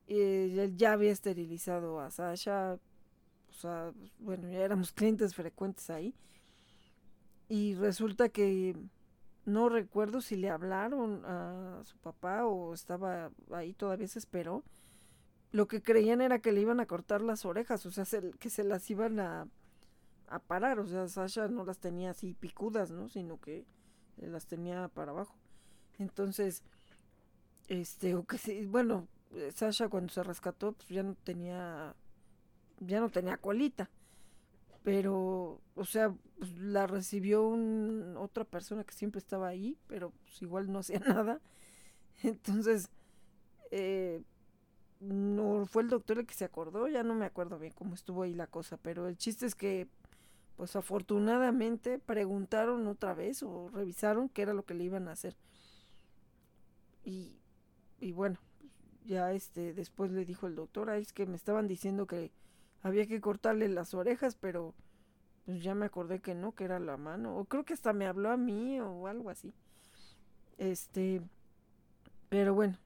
Él ya había esterilizado a Sasha, o sea, bueno, ya éramos clientes frecuentes ahí. Y resulta que no recuerdo si le hablaron a su papá o estaba ahí, todavía se esperó. Lo que creían era que le iban a cortar las orejas, o sea, que se las iban a, a parar. O sea, Sasha no las tenía así picudas, ¿no? Sino que las tenía para abajo. Entonces, este, o que sí, bueno, Sasha cuando se rescató, pues ya no tenía, ya no tenía colita pero, o sea, pues, la recibió un, otra persona que siempre estaba ahí, pero pues, igual no hacía nada. Entonces, eh, no fue el doctor el que se acordó, ya no me acuerdo bien cómo estuvo ahí la cosa, pero el chiste es que, pues afortunadamente preguntaron otra vez o revisaron qué era lo que le iban a hacer. Y, y bueno, ya este, después le dijo el doctor, ahí es que me estaban diciendo que había que cortarle las orejas, pero pues ya me acordé que no, que era la mano. O creo que hasta me habló a mí o algo así. Este, pero bueno,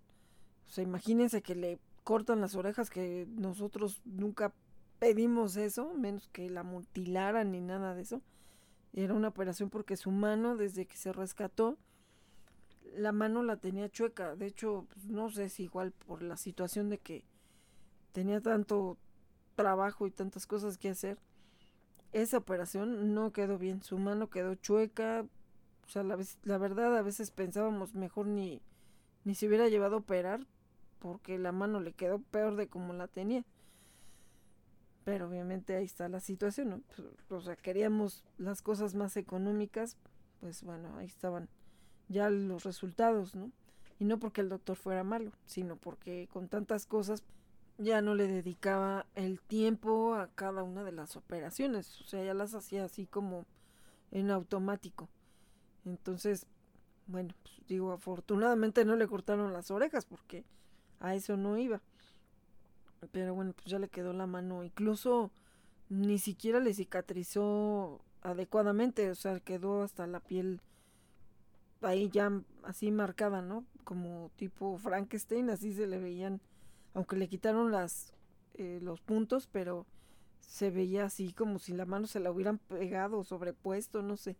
o sea, imagínense que le cortan las orejas, que nosotros nunca pedimos eso, menos que la mutilaran ni nada de eso. Era una operación porque su mano, desde que se rescató, la mano la tenía chueca. De hecho, pues, no sé si igual por la situación de que tenía tanto trabajo y tantas cosas que hacer, esa operación no quedó bien. Su mano quedó chueca. O sea, la, la verdad, a veces pensábamos mejor ni, ni se hubiera llevado a operar porque la mano le quedó peor de como la tenía. Pero obviamente ahí está la situación, ¿no? Pues, o sea, queríamos las cosas más económicas, pues bueno, ahí estaban ya los resultados, ¿no? Y no porque el doctor fuera malo, sino porque con tantas cosas ya no le dedicaba el tiempo a cada una de las operaciones, o sea, ya las hacía así como en automático. Entonces, bueno, pues digo, afortunadamente no le cortaron las orejas porque a eso no iba. Pero bueno, pues ya le quedó la mano, incluso ni siquiera le cicatrizó adecuadamente, o sea, quedó hasta la piel ahí ya así marcada, ¿no? Como tipo Frankenstein, así se le veían aunque le quitaron las eh, los puntos, pero se veía así como si la mano se la hubieran pegado o sobrepuesto, no sé,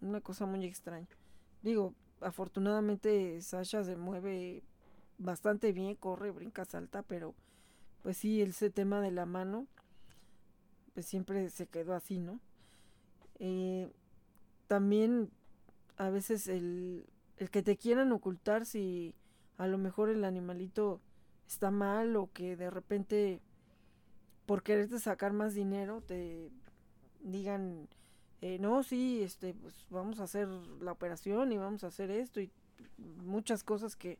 una cosa muy extraña. Digo, afortunadamente Sasha se mueve bastante bien, corre, brinca, salta, pero pues sí, ese tema de la mano, pues siempre se quedó así, ¿no? Eh, también a veces el, el que te quieran ocultar si a lo mejor el animalito está mal o que de repente por quererte sacar más dinero te digan eh, no sí este pues vamos a hacer la operación y vamos a hacer esto y muchas cosas que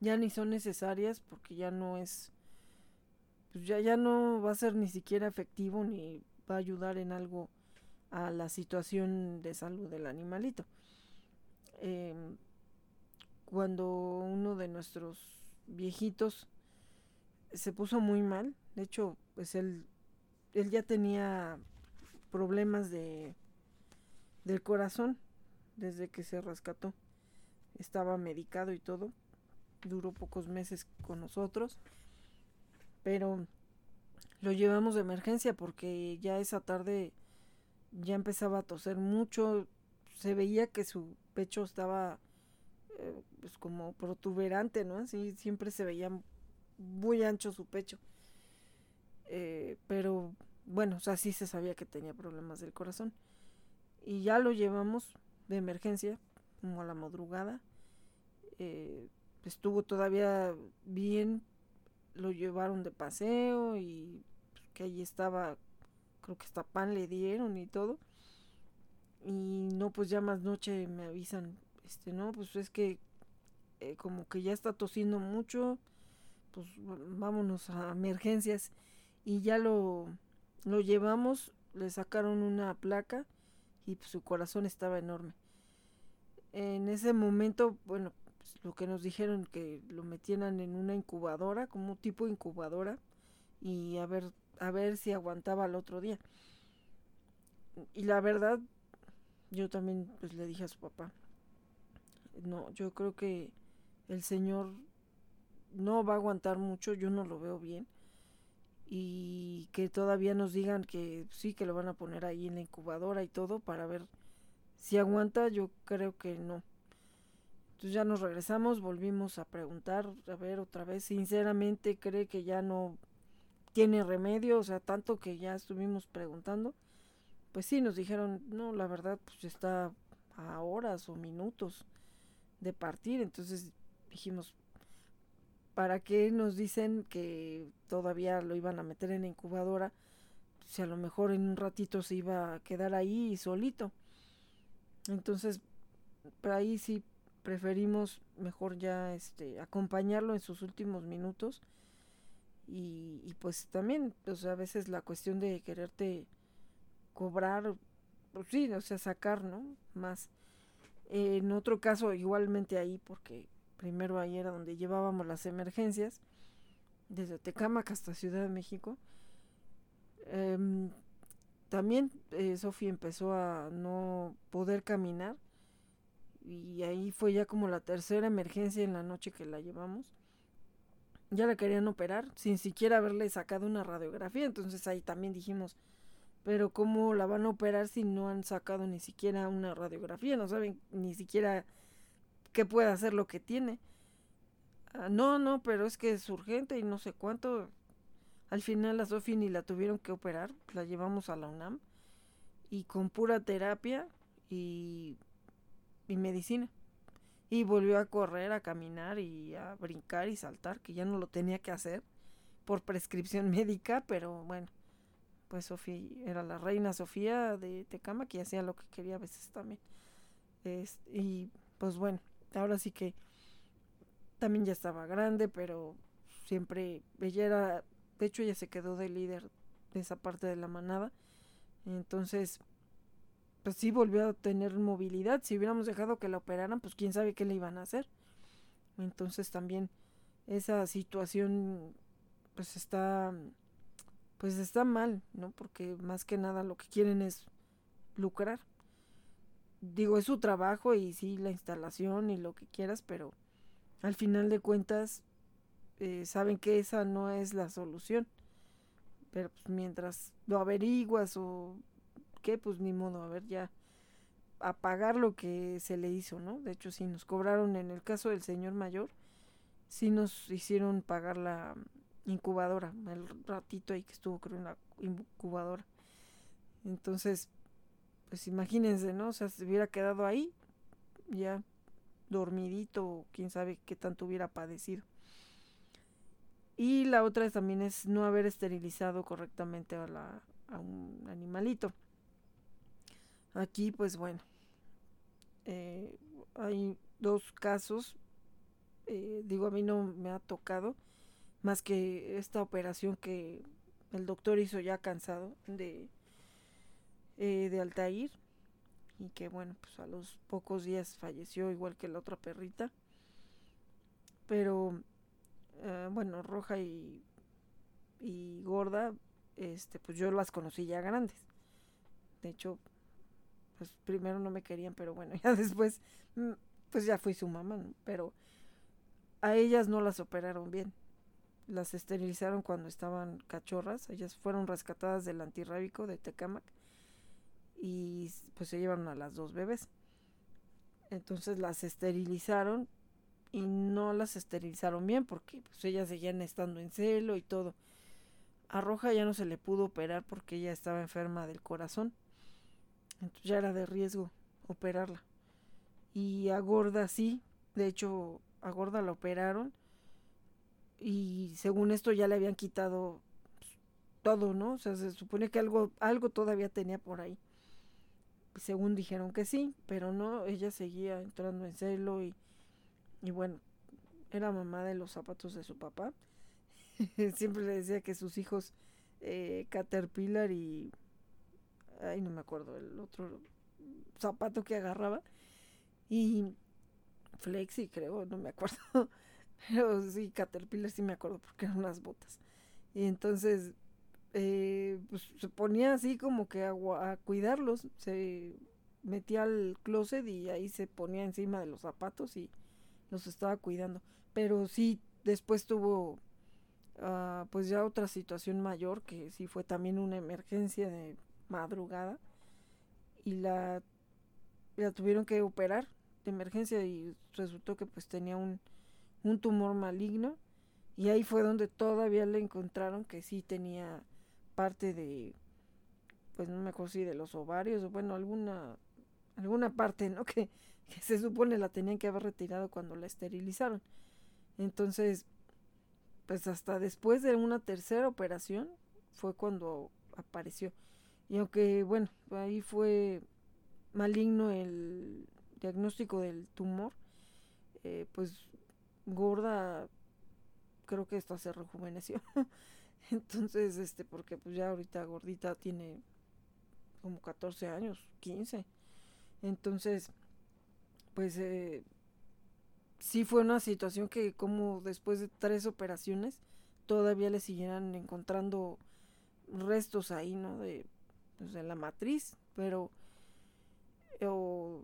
ya ni son necesarias porque ya no es pues ya ya no va a ser ni siquiera efectivo ni va a ayudar en algo a la situación de salud del animalito. Em, cuando uno de nuestros viejitos se puso muy mal. De hecho, pues él, él ya tenía problemas de del corazón desde que se rescató. Estaba medicado y todo. Duró pocos meses con nosotros. Pero lo llevamos de emergencia porque ya esa tarde ya empezaba a toser mucho, se veía que su pecho estaba eh, pues como protuberante, ¿no? Así siempre se veía muy ancho su pecho. Eh, pero bueno, o sea, sí se sabía que tenía problemas del corazón. Y ya lo llevamos de emergencia, como a la madrugada. Eh, estuvo todavía bien, lo llevaron de paseo y pues, que allí estaba, creo que hasta pan le dieron y todo. Y no, pues ya más noche me avisan, este, no, pues es que eh, como que ya está tosiendo mucho, pues vámonos a emergencias. Y ya lo, lo llevamos, le sacaron una placa y pues, su corazón estaba enorme. En ese momento, bueno, pues, lo que nos dijeron que lo metieran en una incubadora, como tipo incubadora, y a ver, a ver si aguantaba el otro día. Y la verdad, yo también pues le dije a su papá, no, yo creo que el señor no va a aguantar mucho, yo no lo veo bien. Y que todavía nos digan que sí, que lo van a poner ahí en la incubadora y todo para ver si aguanta, yo creo que no. Entonces ya nos regresamos, volvimos a preguntar, a ver otra vez, sinceramente cree que ya no tiene remedio, o sea, tanto que ya estuvimos preguntando. Pues sí, nos dijeron, no, la verdad, pues está a horas o minutos de partir, entonces dijimos, ¿para qué nos dicen que todavía lo iban a meter en la incubadora? Si a lo mejor en un ratito se iba a quedar ahí solito. Entonces, por ahí sí preferimos mejor ya este acompañarlo en sus últimos minutos. Y, pues también, sea, a veces la cuestión de quererte cobrar, pues sí, o sea, sacar, ¿no? Más. En otro caso, igualmente ahí, porque primero ahí era donde llevábamos las emergencias, desde Tecámac hasta Ciudad de México. Em, también eh, Sofía empezó a no poder caminar y ahí fue ya como la tercera emergencia en la noche que la llevamos. Ya la querían operar sin siquiera haberle sacado una radiografía, entonces ahí también dijimos, pero ¿cómo la van a operar si no han sacado ni siquiera una radiografía? No saben ni siquiera que pueda hacer lo que tiene. Ah, no, no, pero es que es urgente y no sé cuánto. Al final la Sofi ni la tuvieron que operar, la llevamos a la UNAM y con pura terapia y, y medicina. Y volvió a correr, a caminar y a brincar y saltar, que ya no lo tenía que hacer por prescripción médica, pero bueno, pues Sofía era la reina Sofía de Tecama que hacía lo que quería a veces también. y pues bueno, ahora sí que también ya estaba grande, pero siempre ella era, de hecho ella se quedó de líder de esa parte de la manada. Entonces, pues sí volvió a tener movilidad. Si hubiéramos dejado que la operaran, pues quién sabe qué le iban a hacer. Entonces también esa situación pues está pues está mal, ¿no? Porque más que nada lo que quieren es lucrar digo, es su trabajo y sí, la instalación y lo que quieras, pero al final de cuentas eh, saben que esa no es la solución. Pero pues, mientras lo averiguas o qué, pues ni modo, a ver ya a pagar lo que se le hizo, ¿no? De hecho, sí nos cobraron en el caso del señor mayor, sí nos hicieron pagar la incubadora, el ratito ahí que estuvo creo en la incubadora. Entonces, pues imagínense, ¿no? O sea, se hubiera quedado ahí, ya dormidito, quién sabe qué tanto hubiera padecido. Y la otra también es no haber esterilizado correctamente a, la, a un animalito. Aquí, pues bueno, eh, hay dos casos. Eh, digo, a mí no me ha tocado más que esta operación que el doctor hizo ya cansado de eh, de Altair y que bueno, pues a los pocos días falleció igual que la otra perrita. Pero eh, bueno, Roja y, y Gorda, este, pues yo las conocí ya grandes. De hecho, pues primero no me querían, pero bueno, ya después, mm, pues ya fui su mamá, pero a ellas no las operaron bien. Las esterilizaron cuando estaban cachorras. Ellas fueron rescatadas del antirrábico de Tecamac y pues se llevaron a las dos bebés. Entonces las esterilizaron y no las esterilizaron bien porque pues ellas seguían estando en celo y todo. A Roja ya no se le pudo operar porque ella estaba enferma del corazón. Entonces ya era de riesgo operarla. Y a Gorda sí, de hecho a Gorda la operaron y según esto ya le habían quitado pues, todo, ¿no? O sea, se supone que algo, algo todavía tenía por ahí. Según dijeron que sí, pero no, ella seguía entrando en celo y, y bueno, era mamá de los zapatos de su papá. Siempre le decía que sus hijos eh, Caterpillar y... Ay, no me acuerdo, el otro zapato que agarraba. Y Flexi, creo, no me acuerdo. Pero sí, Caterpillar sí me acuerdo porque eran unas botas. Y entonces, eh, pues se ponía así como que a, a, cuidarlos. Se metía al closet y ahí se ponía encima de los zapatos y los estaba cuidando. Pero sí, después tuvo uh, pues ya otra situación mayor que sí fue también una emergencia de madrugada. Y la, la tuvieron que operar de emergencia y resultó que pues tenía un, un tumor maligno y ahí fue donde todavía le encontraron que sí tenía parte de pues no me acuerdo si de los ovarios o bueno alguna alguna parte no que, se supone la tenían que haber retirado cuando la esterilizaron. Entonces pues hasta después de una tercera operación fue cuando apareció. Y aunque bueno ahí fue maligno el diagnóstico del tumor, eh, pues gorda, creo que esta se rejuveneció. Entonces, este, porque pues ya ahorita gordita tiene como 14 años, 15. Entonces, pues eh, sí fue una situación que como después de tres operaciones todavía le siguieran encontrando restos ahí, ¿no? De, pues, de la matriz, pero o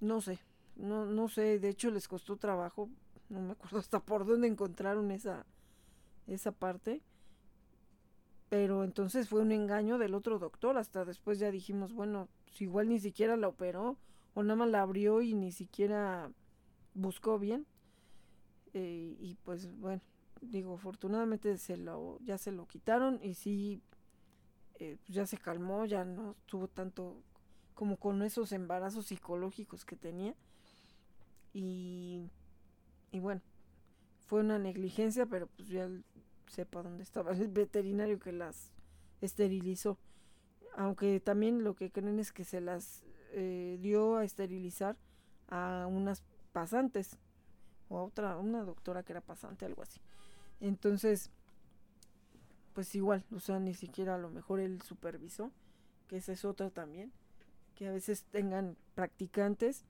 no sé, no, no sé, de hecho les costó trabajo, no me acuerdo hasta por dónde encontraron esa, esa parte. Pero entonces fue un engaño del otro doctor, hasta después ya dijimos, bueno, si igual ni siquiera la operó, o nada más la abrió y ni siquiera buscó bien. Eh, y pues bueno, digo, afortunadamente se lo, ya se lo quitaron y sí, eh, pues ya se calmó, ya no tuvo tanto como con esos embarazos psicológicos que tenía. Y, y bueno, fue una negligencia, pero pues ya sepa dónde estaba el veterinario que las esterilizó. Aunque también lo que creen es que se las eh, dio a esterilizar a unas pasantes o a otra, una doctora que era pasante, algo así. Entonces, pues igual, o sea, ni siquiera a lo mejor él supervisó, que esa es otra también que a veces tengan practicantes.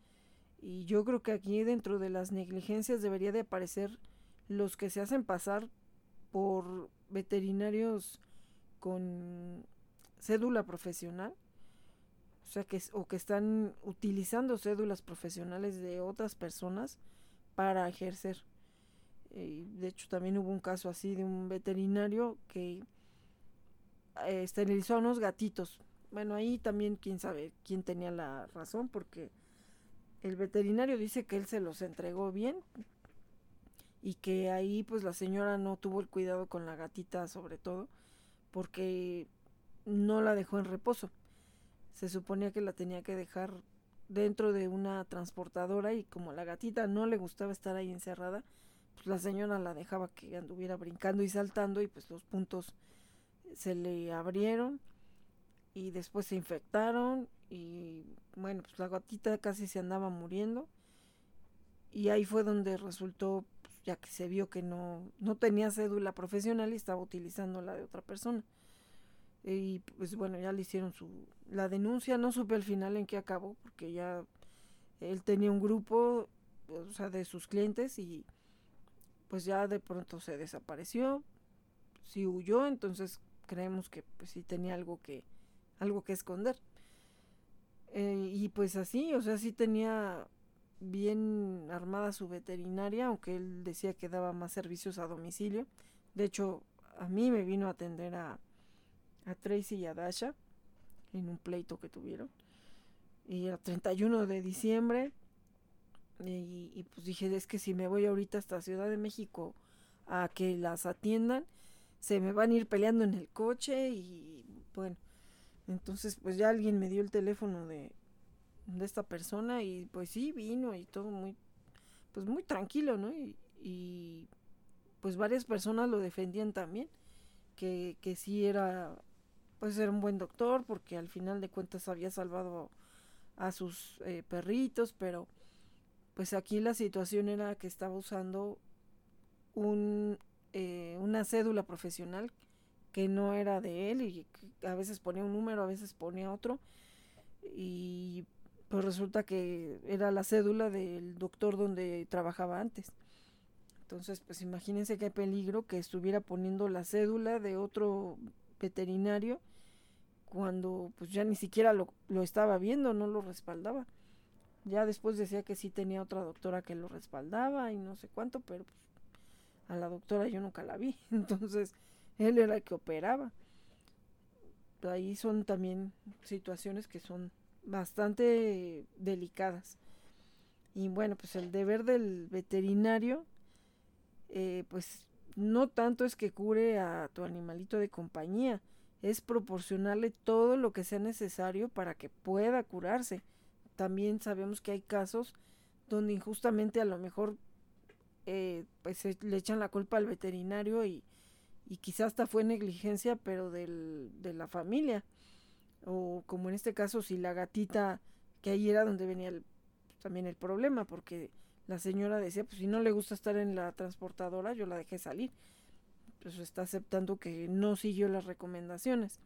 Y yo creo que aquí dentro de las negligencias debería de aparecer los que se hacen pasar por veterinarios con cédula profesional, o sea que o que están utilizando cédulas profesionales de otras personas para ejercer. Eh, de hecho también hubo un caso así de un veterinario que eh, esterilizó a unos gatitos bueno, ahí también quién sabe quién tenía la razón, porque el veterinario dice que él se los entregó bien y que ahí pues la señora no tuvo el cuidado con la gatita sobre todo, porque no la dejó en reposo. Se suponía que la tenía que dejar dentro de una transportadora y como la gatita no le gustaba estar ahí encerrada, pues la señora la dejaba que anduviera brincando y saltando y pues los puntos se le abrieron y después se infectaron y bueno, pues la gatita casi se andaba muriendo y ahí fue donde resultó, ya que se vio que no, no tenía cédula profesional y estaba utilizando la de otra persona. Y pues bueno, ya le hicieron su la denuncia, no supe al final en qué acabó, porque ya él tenía un grupo, o sea, de sus clientes y pues ya de pronto se desapareció, sí huyó, entonces creemos que pues sí tenía algo que, algo que esconder. Eh, y pues así, o sea, sí tenía bien armada su veterinaria, aunque él decía que daba más servicios a domicilio. De hecho, a mí me vino a atender a, a Tracy y a Dasha. en un pleito que tuvieron. Y era 31 de diciembre. Y, y, pues dije, es que si me voy ahorita hasta Ciudad de México a que las atiendan, se me van a ir peleando en el coche y bueno, entonces pues ya alguien me dio el teléfono de, de esta persona y pues sí, vino y todo muy, pues muy tranquilo, ¿no? Y, y pues varias personas lo defendían también, que, que sí era, pues era un buen doctor porque al final de cuentas había salvado a sus eh, perritos, pero pues aquí la situación era que estaba usando un, eh, una cédula profesional que no era de él y a veces ponía un número, a veces ponía otro y pues resulta que era la cédula del doctor donde trabajaba antes. Entonces, pues imagínense qué peligro que estuviera poniendo la cédula de otro veterinario cuando pues ya ni siquiera lo, lo estaba viendo, no lo respaldaba. Ya después decía que sí tenía otra doctora que lo respaldaba y no sé cuánto, pero pues, a la doctora yo nunca la vi. Entonces, él era el que operaba. Ahí son también situaciones que son bastante delicadas. Y bueno, pues el deber del veterinario, eh, pues no tanto es que cure a tu animalito de compañía, es proporcionarle todo lo que sea necesario para que pueda curarse. También sabemos que hay casos donde injustamente a lo mejor eh, pues le echan la culpa al veterinario y, y quizás hasta fue negligencia, pero del, de la familia. O como en este caso, si la gatita, que ahí era donde venía el, también el problema, porque la señora decía, pues si no le gusta estar en la transportadora, yo la dejé salir. Pues está aceptando que no siguió las recomendaciones.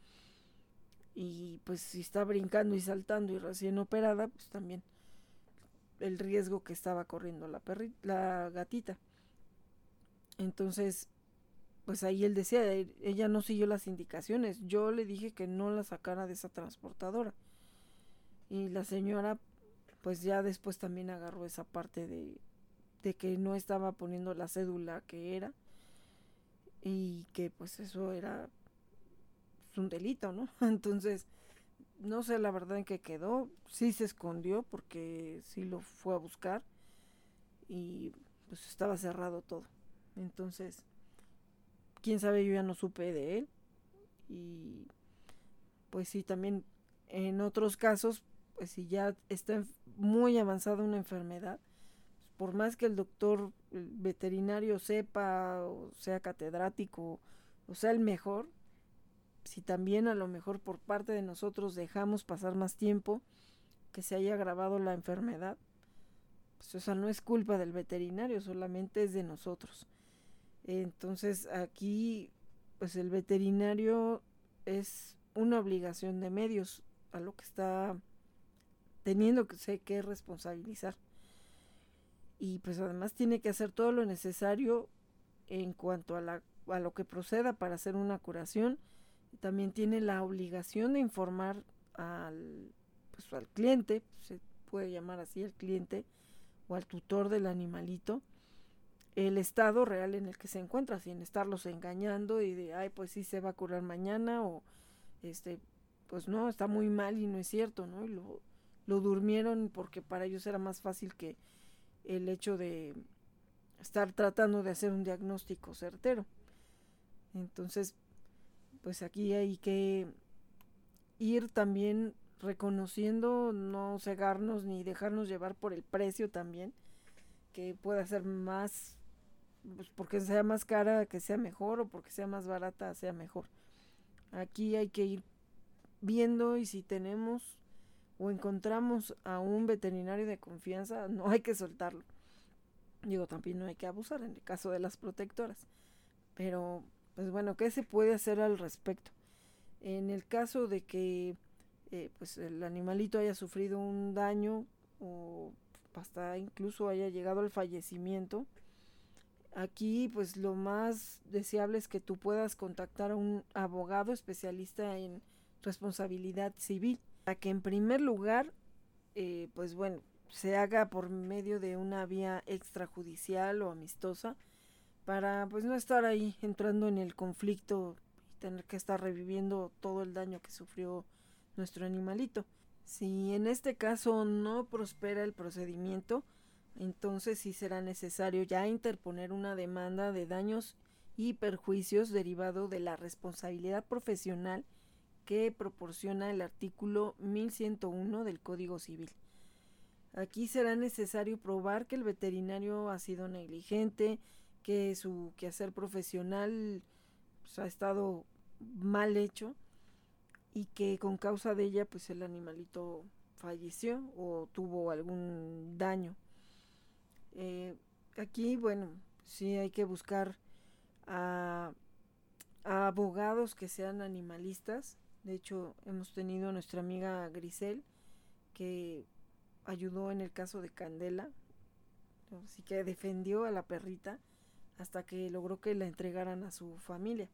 Y pues si está brincando y saltando y recién operada, pues también el riesgo que estaba corriendo la, la gatita. Entonces, pues ahí él decía, e, ella no siguió las indicaciones. Yo le dije que no la sacara de esa transportadora. Y la señora, pues ya después también agarró esa parte de, de que no estaba poniendo la cédula que era. Y que pues eso era un delito, ¿no? Entonces, no sé la verdad en qué quedó. Sí se escondió porque sí lo fue a buscar. Y pues estaba cerrado todo. Entonces, quién sabe, yo ya no supe de él. Y pues sí, también en otros casos, pues si ya está muy avanzada una enfermedad, por más que el doctor veterinario sepa o sea catedrático o sea el mejor, si también a lo mejor por parte de nosotros dejamos pasar más tiempo que se haya agravado la enfermedad, pues esa no es culpa del veterinario, solamente es de nosotros. Entonces aquí, pues el veterinario es una obligación de medios a lo que está teniendo que, que responsabilizar. Y pues además tiene que hacer todo lo necesario en cuanto a, la, a lo que proceda para hacer una curación. También tiene la obligación de informar al, pues, al cliente, se puede llamar así el cliente, o al tutor del animalito, el estado real en el que se encuentra, sin estarlos engañando y de, ay, pues sí se va a curar mañana o, este, pues no, está muy mal y no es cierto, ¿no? Y lo, durmieron porque para ellos era más fácil que el hecho de estar tratando de hacer un diagnóstico certero. Entonces, pues aquí hay que ir también reconociendo, no cegarnos ni dejarnos llevar por el precio también, que pueda ser más pues porque sea más cara que sea mejor o porque sea más barata sea mejor. Aquí hay que ir viendo y si tenemos o encontramos a un veterinario de confianza, no hay que soltarlo. Digo, también no hay que abusar en el caso de las protectoras. Pero, pues bueno, ¿qué se puede hacer al respecto? En el caso de que eh, pues el animalito haya sufrido un daño o hasta incluso haya llegado al fallecimiento, Aquí pues lo más deseable es que tú puedas contactar a un abogado especialista en responsabilidad civil, para que en primer lugar eh, pues bueno se haga por medio de una vía extrajudicial o amistosa para pues no estar ahí entrando en el conflicto y tener que estar reviviendo todo el daño que sufrió nuestro animalito. Si en este caso no prospera el procedimiento, entonces sí será necesario ya interponer una demanda de daños y perjuicios derivado de la responsabilidad profesional que proporciona el artículo 1101 del Código Civil. Aquí será necesario probar que el veterinario ha sido negligente, que su quehacer profesional pues, ha estado mal hecho y que con causa de ella pues el animalito falleció o tuvo algún daño. Eh, aquí, bueno, sí hay que buscar a, abogados que sean animalistas. De hecho, hemos tenido a nuestra amiga Grisel que ayudó en el caso de Candela. Así que defendió a la perrita hasta que logró que la entregaran a su familia.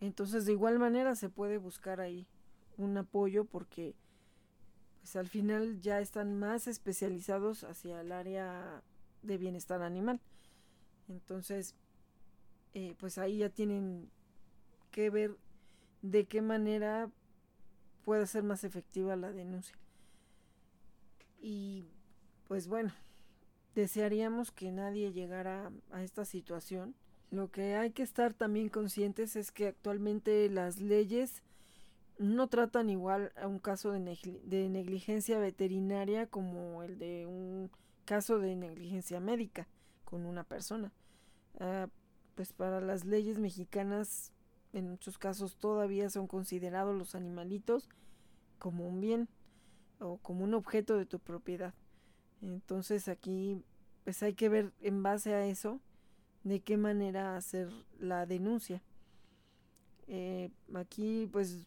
Entonces, de igual manera se puede buscar ahí un apoyo porque pues al final ya están más especializados hacia el área de bienestar animal. Entonces, eh, pues ahí ya tienen que ver de qué manera puede ser más efectiva la denuncia. Y pues bueno, desearíamos que nadie llegara a esta situación. Lo que hay que estar también conscientes es que actualmente las leyes no tratan igual a un caso de, negligencia veterinaria como el de un caso de negligencia médica con una persona. Ah, pues para las leyes mexicanas en muchos casos todavía son considerados los animalitos como un bien o como un objeto de tu propiedad. Entonces aquí pues hay que ver en base a eso de qué manera hacer la denuncia. Eh, aquí pues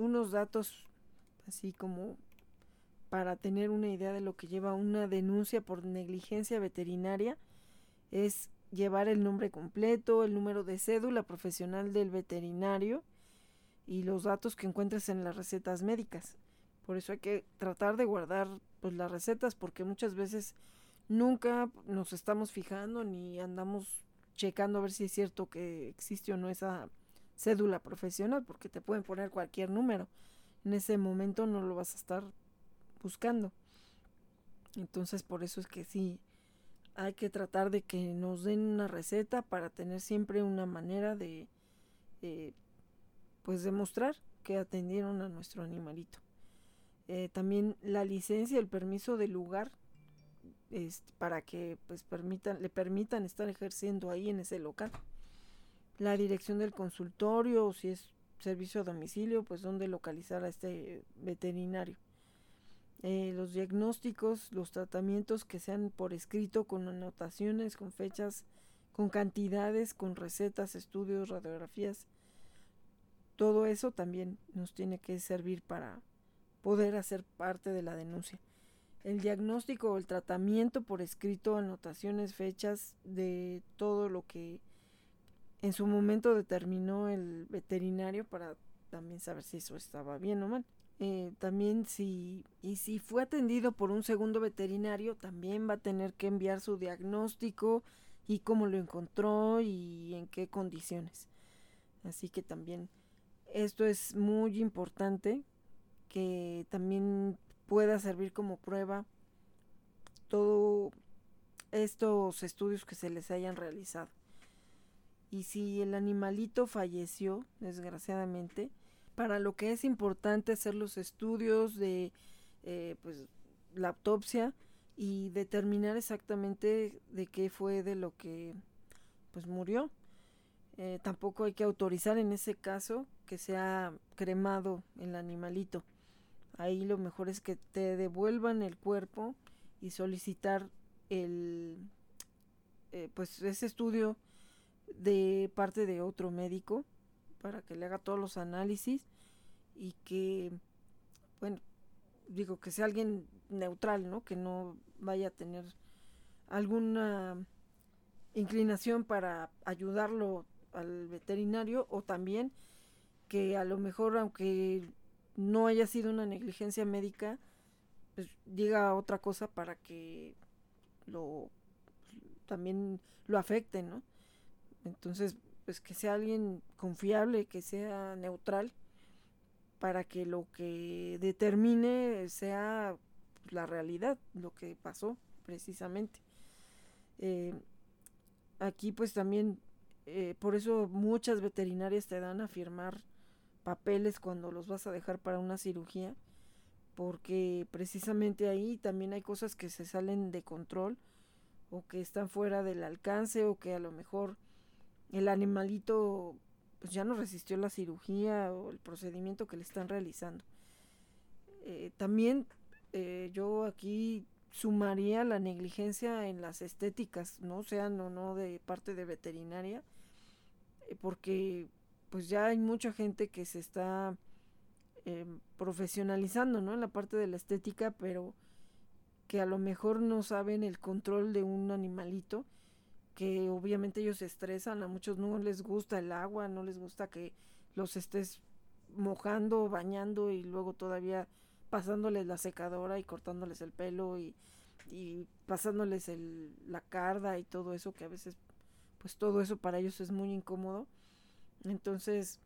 unos datos así como para tener una idea de lo que lleva una denuncia por negligencia veterinaria es llevar el nombre completo, el número de cédula profesional del veterinario y los datos que encuentres en las recetas médicas. Por eso hay que tratar de guardar pues, las recetas porque muchas veces nunca nos estamos fijando ni andamos checando a ver si es cierto que existe o no esa cédula profesional porque te pueden poner cualquier número. En ese momento no lo vas a estar buscando. Entonces por eso es que sí hay que tratar de que nos den una receta para tener siempre una manera de eh, pues demostrar que atendieron a nuestro animalito. Eh, también la licencia, el permiso del lugar este, para que pues permitan, le permitan estar ejerciendo ahí en ese local. La dirección del consultorio o si es servicio a domicilio, pues dónde localizar a este veterinario. Eh, los diagnósticos, los tratamientos que sean por escrito con anotaciones, con fechas, con cantidades, con recetas, estudios, radiografías. Todo eso también nos tiene que servir para poder hacer parte de la denuncia. El diagnóstico o el tratamiento por escrito, anotaciones, fechas de todo lo que en su momento determinó el veterinario para también saber si eso estaba bien o mal. Eh, también si, y si fue atendido por un segundo veterinario, también va a tener que enviar su diagnóstico y cómo lo encontró y en qué condiciones. Así que también esto es muy importante que también pueda servir como prueba todos estos estudios que se les hayan realizado. Y si el animalito falleció, desgraciadamente, para lo que es importante hacer los estudios de eh, pues, la autopsia y determinar exactamente de qué fue de lo que pues murió. Eh, tampoco hay que autorizar en ese caso que sea cremado el animalito. Ahí lo mejor es que te devuelvan el cuerpo y solicitar el eh, pues ese estudio de parte de otro médico para que le haga todos los análisis y que, bueno, digo que sea alguien neutral, ¿no? Que no vaya a tener alguna inclinación para ayudarlo al veterinario o también que a lo mejor aunque no haya sido una negligencia médica pues diga otra cosa para que lo también lo afecte, ¿no? Entonces, pues que sea alguien confiable, que sea neutral para que lo que determine sea la realidad, lo que pasó precisamente. Eh, aquí pues también, eh, por eso muchas veterinarias te dan a firmar papeles cuando los vas a dejar para una cirugía, porque precisamente ahí también hay cosas que se salen de control o que están fuera del alcance o que a lo mejor el animalito pues ya no resistió la cirugía o el procedimiento que le están realizando. Eh, también eh, yo aquí sumaría la negligencia en las estéticas, no sean o no de parte de veterinaria, eh, porque pues ya hay mucha gente que se está profesionalizando, ¿no? En la parte de la estética, pero que a lo mejor no saben el control de un animalito que obviamente ellos se estresan, a muchos no les gusta el agua, no les gusta que los estés mojando, bañando y luego todavía pasándoles la secadora y cortándoles el pelo y, y pasándoles el, la carda y todo eso que a veces pues todo eso para ellos es muy incómodo. Entonces,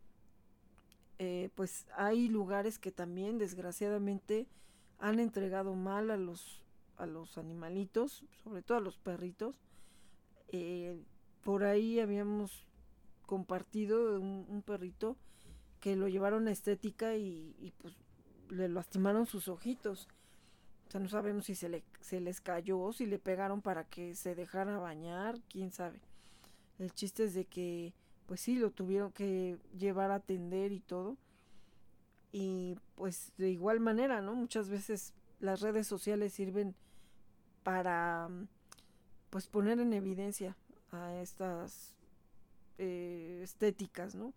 eh, pues hay lugares que también desgraciadamente han entregado mal a los, a los animalitos, sobre todo a los perritos, eh, por ahí habíamos compartido un, perrito que lo llevaron a estética y, pues le lastimaron sus ojitos. O sea, no sabemos si se, le, se les cayó, si le pegaron para que se dejara bañar, quién sabe. El chiste es de que, pues sí, lo tuvieron que llevar a atender y todo. Y pues de igual manera, ¿no? Muchas veces las redes sociales sirven para pues poner en evidencia a estas eh, estéticas, ¿no?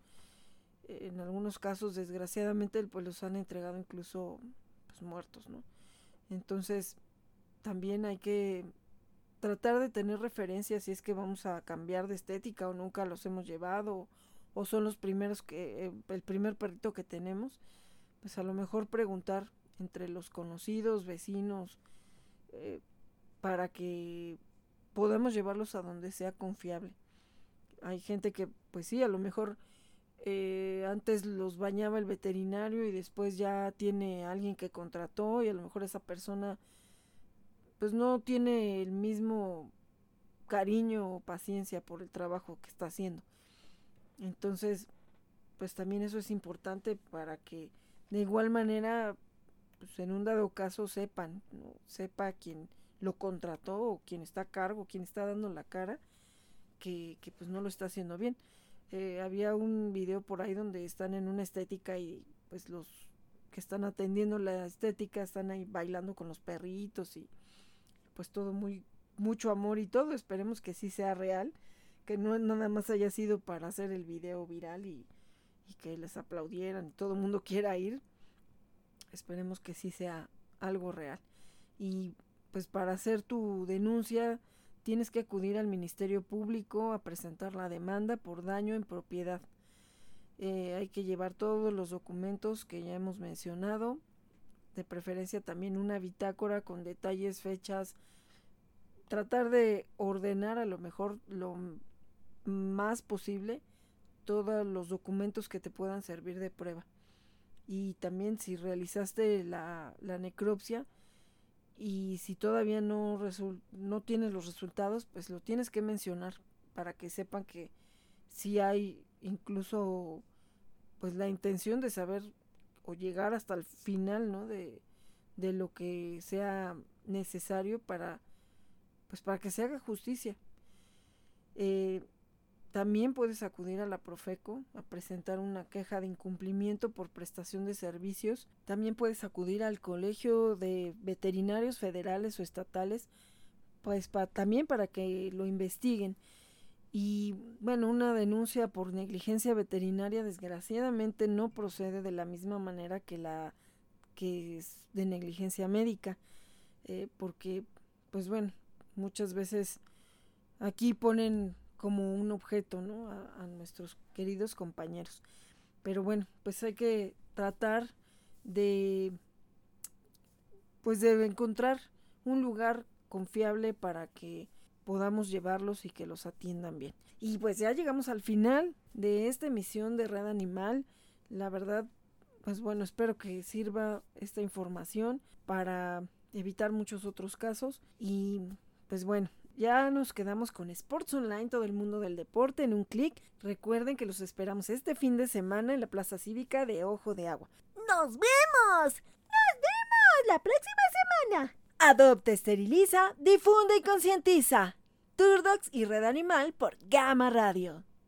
En algunos casos, desgraciadamente, pues los han entregado incluso pues, muertos, ¿no? Entonces, también hay que tratar de tener referencias si es que vamos a cambiar de estética o nunca los hemos llevado o son los primeros que eh, el primer perrito que tenemos pues a lo mejor preguntar entre los conocidos vecinos eh, para que podemos llevarlos a donde sea confiable. Hay gente que, pues sí, a lo mejor eh, antes los bañaba el veterinario y después ya tiene alguien que contrató y a lo mejor esa persona pues no tiene el mismo cariño o paciencia por el trabajo que está haciendo. Entonces, pues también eso es importante para que de igual manera, pues en un dado caso sepan, ¿no? sepa quién lo contrató o quien está a cargo, quien está dando la cara, que, que pues no lo está haciendo bien. Eh, había un video por ahí donde están en una estética y pues los que están atendiendo la estética están ahí bailando con los perritos y pues todo muy mucho amor y todo. Esperemos que sí sea real que no nada más haya sido para hacer el video viral y, y que les aplaudieran y todo el mundo quiera ir. Esperemos que sí sea algo real. Y pues para hacer tu denuncia tienes que acudir al Ministerio Público a presentar la demanda por daño en propiedad. Eh, hay que llevar todos los documentos que ya hemos mencionado, de preferencia también una bitácora con detalles, fechas, tratar de ordenar a lo mejor lo más posible todos los documentos que te puedan servir de prueba. Y también si realizaste la, la necropsia, y si todavía no, no tienes los resultados, pues lo tienes que mencionar para que sepan que si hay incluso pues la intención de saber o llegar hasta el final ¿no? de, de lo que sea necesario para pues para que se haga justicia. Eh, también puedes acudir a la Profeco a presentar una queja de incumplimiento por prestación de servicios. También puedes acudir al Colegio de Veterinarios Federales o Estatales, pues también para que lo investiguen. Y bueno, una denuncia por negligencia veterinaria desgraciadamente no procede de la misma manera que la que es de negligencia médica, eh, porque pues bueno, muchas veces aquí ponen como un objeto, ¿no? A, nuestros queridos compañeros. Pero bueno, pues hay que tratar de, pues de encontrar un lugar confiable para que podamos llevarlos y que los atiendan bien. Y pues ya llegamos al final de esta emisión de Red Animal. La verdad, pues bueno, espero que sirva esta información para evitar muchos otros casos y pues bueno, ya nos quedamos con Sports Online, todo el mundo del deporte en un clic. Recuerden que los esperamos este fin de semana en la Plaza Cívica de Ojo de Agua. ¡Nos vemos! ¡Nos vemos la próxima semana! Adopta, esteriliza, difunde y concientiza. Turdox y Red Animal por Gama Radio.